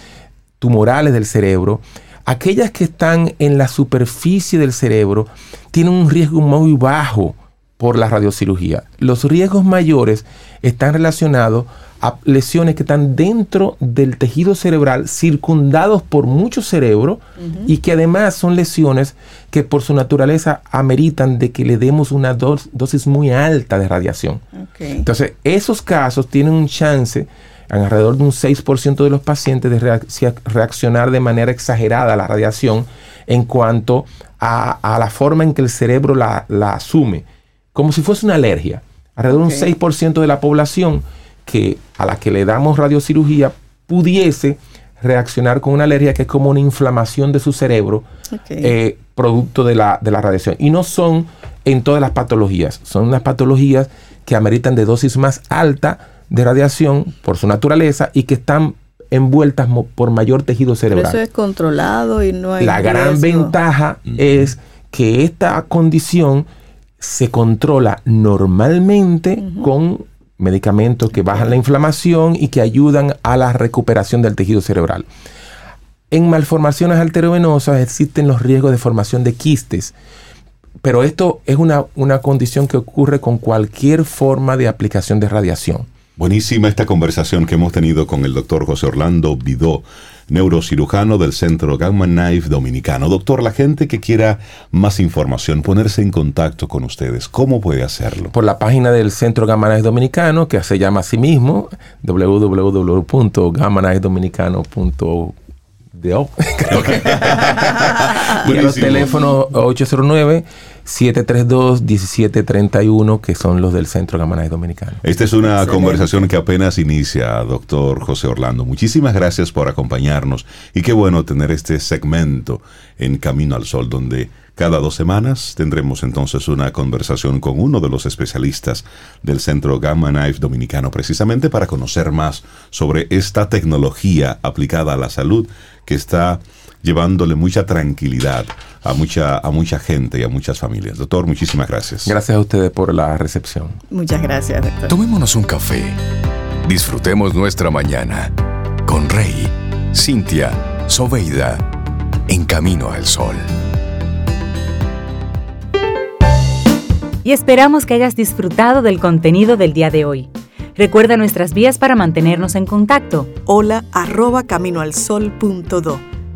tumorales del cerebro, aquellas que están en la superficie del cerebro tienen un riesgo muy bajo por la radiocirugía. Los riesgos mayores están relacionados a lesiones que están dentro del tejido cerebral, circundados por mucho cerebro y que además son lesiones que por su naturaleza ameritan de que le demos una dos- dosis muy alta de radiación. Entonces, esos casos tienen un chance, en alrededor de un 6% de los pacientes, de reac- reaccionar de manera exagerada a la radiación en cuanto a, a la forma en que el cerebro la, la asume, como si fuese una alergia. Alrededor de un 6% de la población que, a la que le damos radiocirugía pudiese reaccionar con una alergia que es como una inflamación de su cerebro eh, producto de la, de la radiación. Y no son en todas las patologías, son unas patologías que ameritan de dosis más alta de radiación por su naturaleza y que están envueltas mo- por mayor tejido Pero cerebral. eso es controlado y no hay La gran riesgo. ventaja es que esta condición se controla normalmente con medicamentos que bajan la inflamación y que ayudan a la recuperación del tejido cerebral. En malformaciones arteriovenosas existen los riesgos de formación de quistes, pero esto es una, una condición que ocurre con cualquier forma de aplicación de radiación. Buenísima esta conversación que hemos tenido con el doctor José Orlando Vidó, neurocirujano del Centro Gamma Knife Dominicano. Doctor, la gente que quiera más información, ponerse en contacto con ustedes, ¿cómo puede hacerlo? Por la página del Centro Gamma Knife Dominicano, que se llama a sí mismo, www.gammaknifedominicano.com de creo que. y los teléfonos 809 732-1731, que son los del Centro Gamanae Dominicano. Esta es una conversación que apenas inicia, doctor José Orlando. Muchísimas gracias por acompañarnos y qué bueno tener este segmento en Camino al Sol, donde cada dos semanas tendremos entonces una conversación con uno de los especialistas del Centro Gamma Knife Dominicano, precisamente para conocer más sobre esta tecnología aplicada a la salud que está llevándole mucha tranquilidad a mucha, a mucha gente y a muchas familias. Doctor, muchísimas gracias. Gracias a ustedes por la recepción. Muchas gracias, doctor. Tomémonos un café. Disfrutemos nuestra mañana con Rey, Cintia, Soveida, en camino al sol. Y esperamos que hayas disfrutado del contenido del día de hoy. Recuerda nuestras vías para mantenernos en contacto. Hola arroba caminoalsol.do.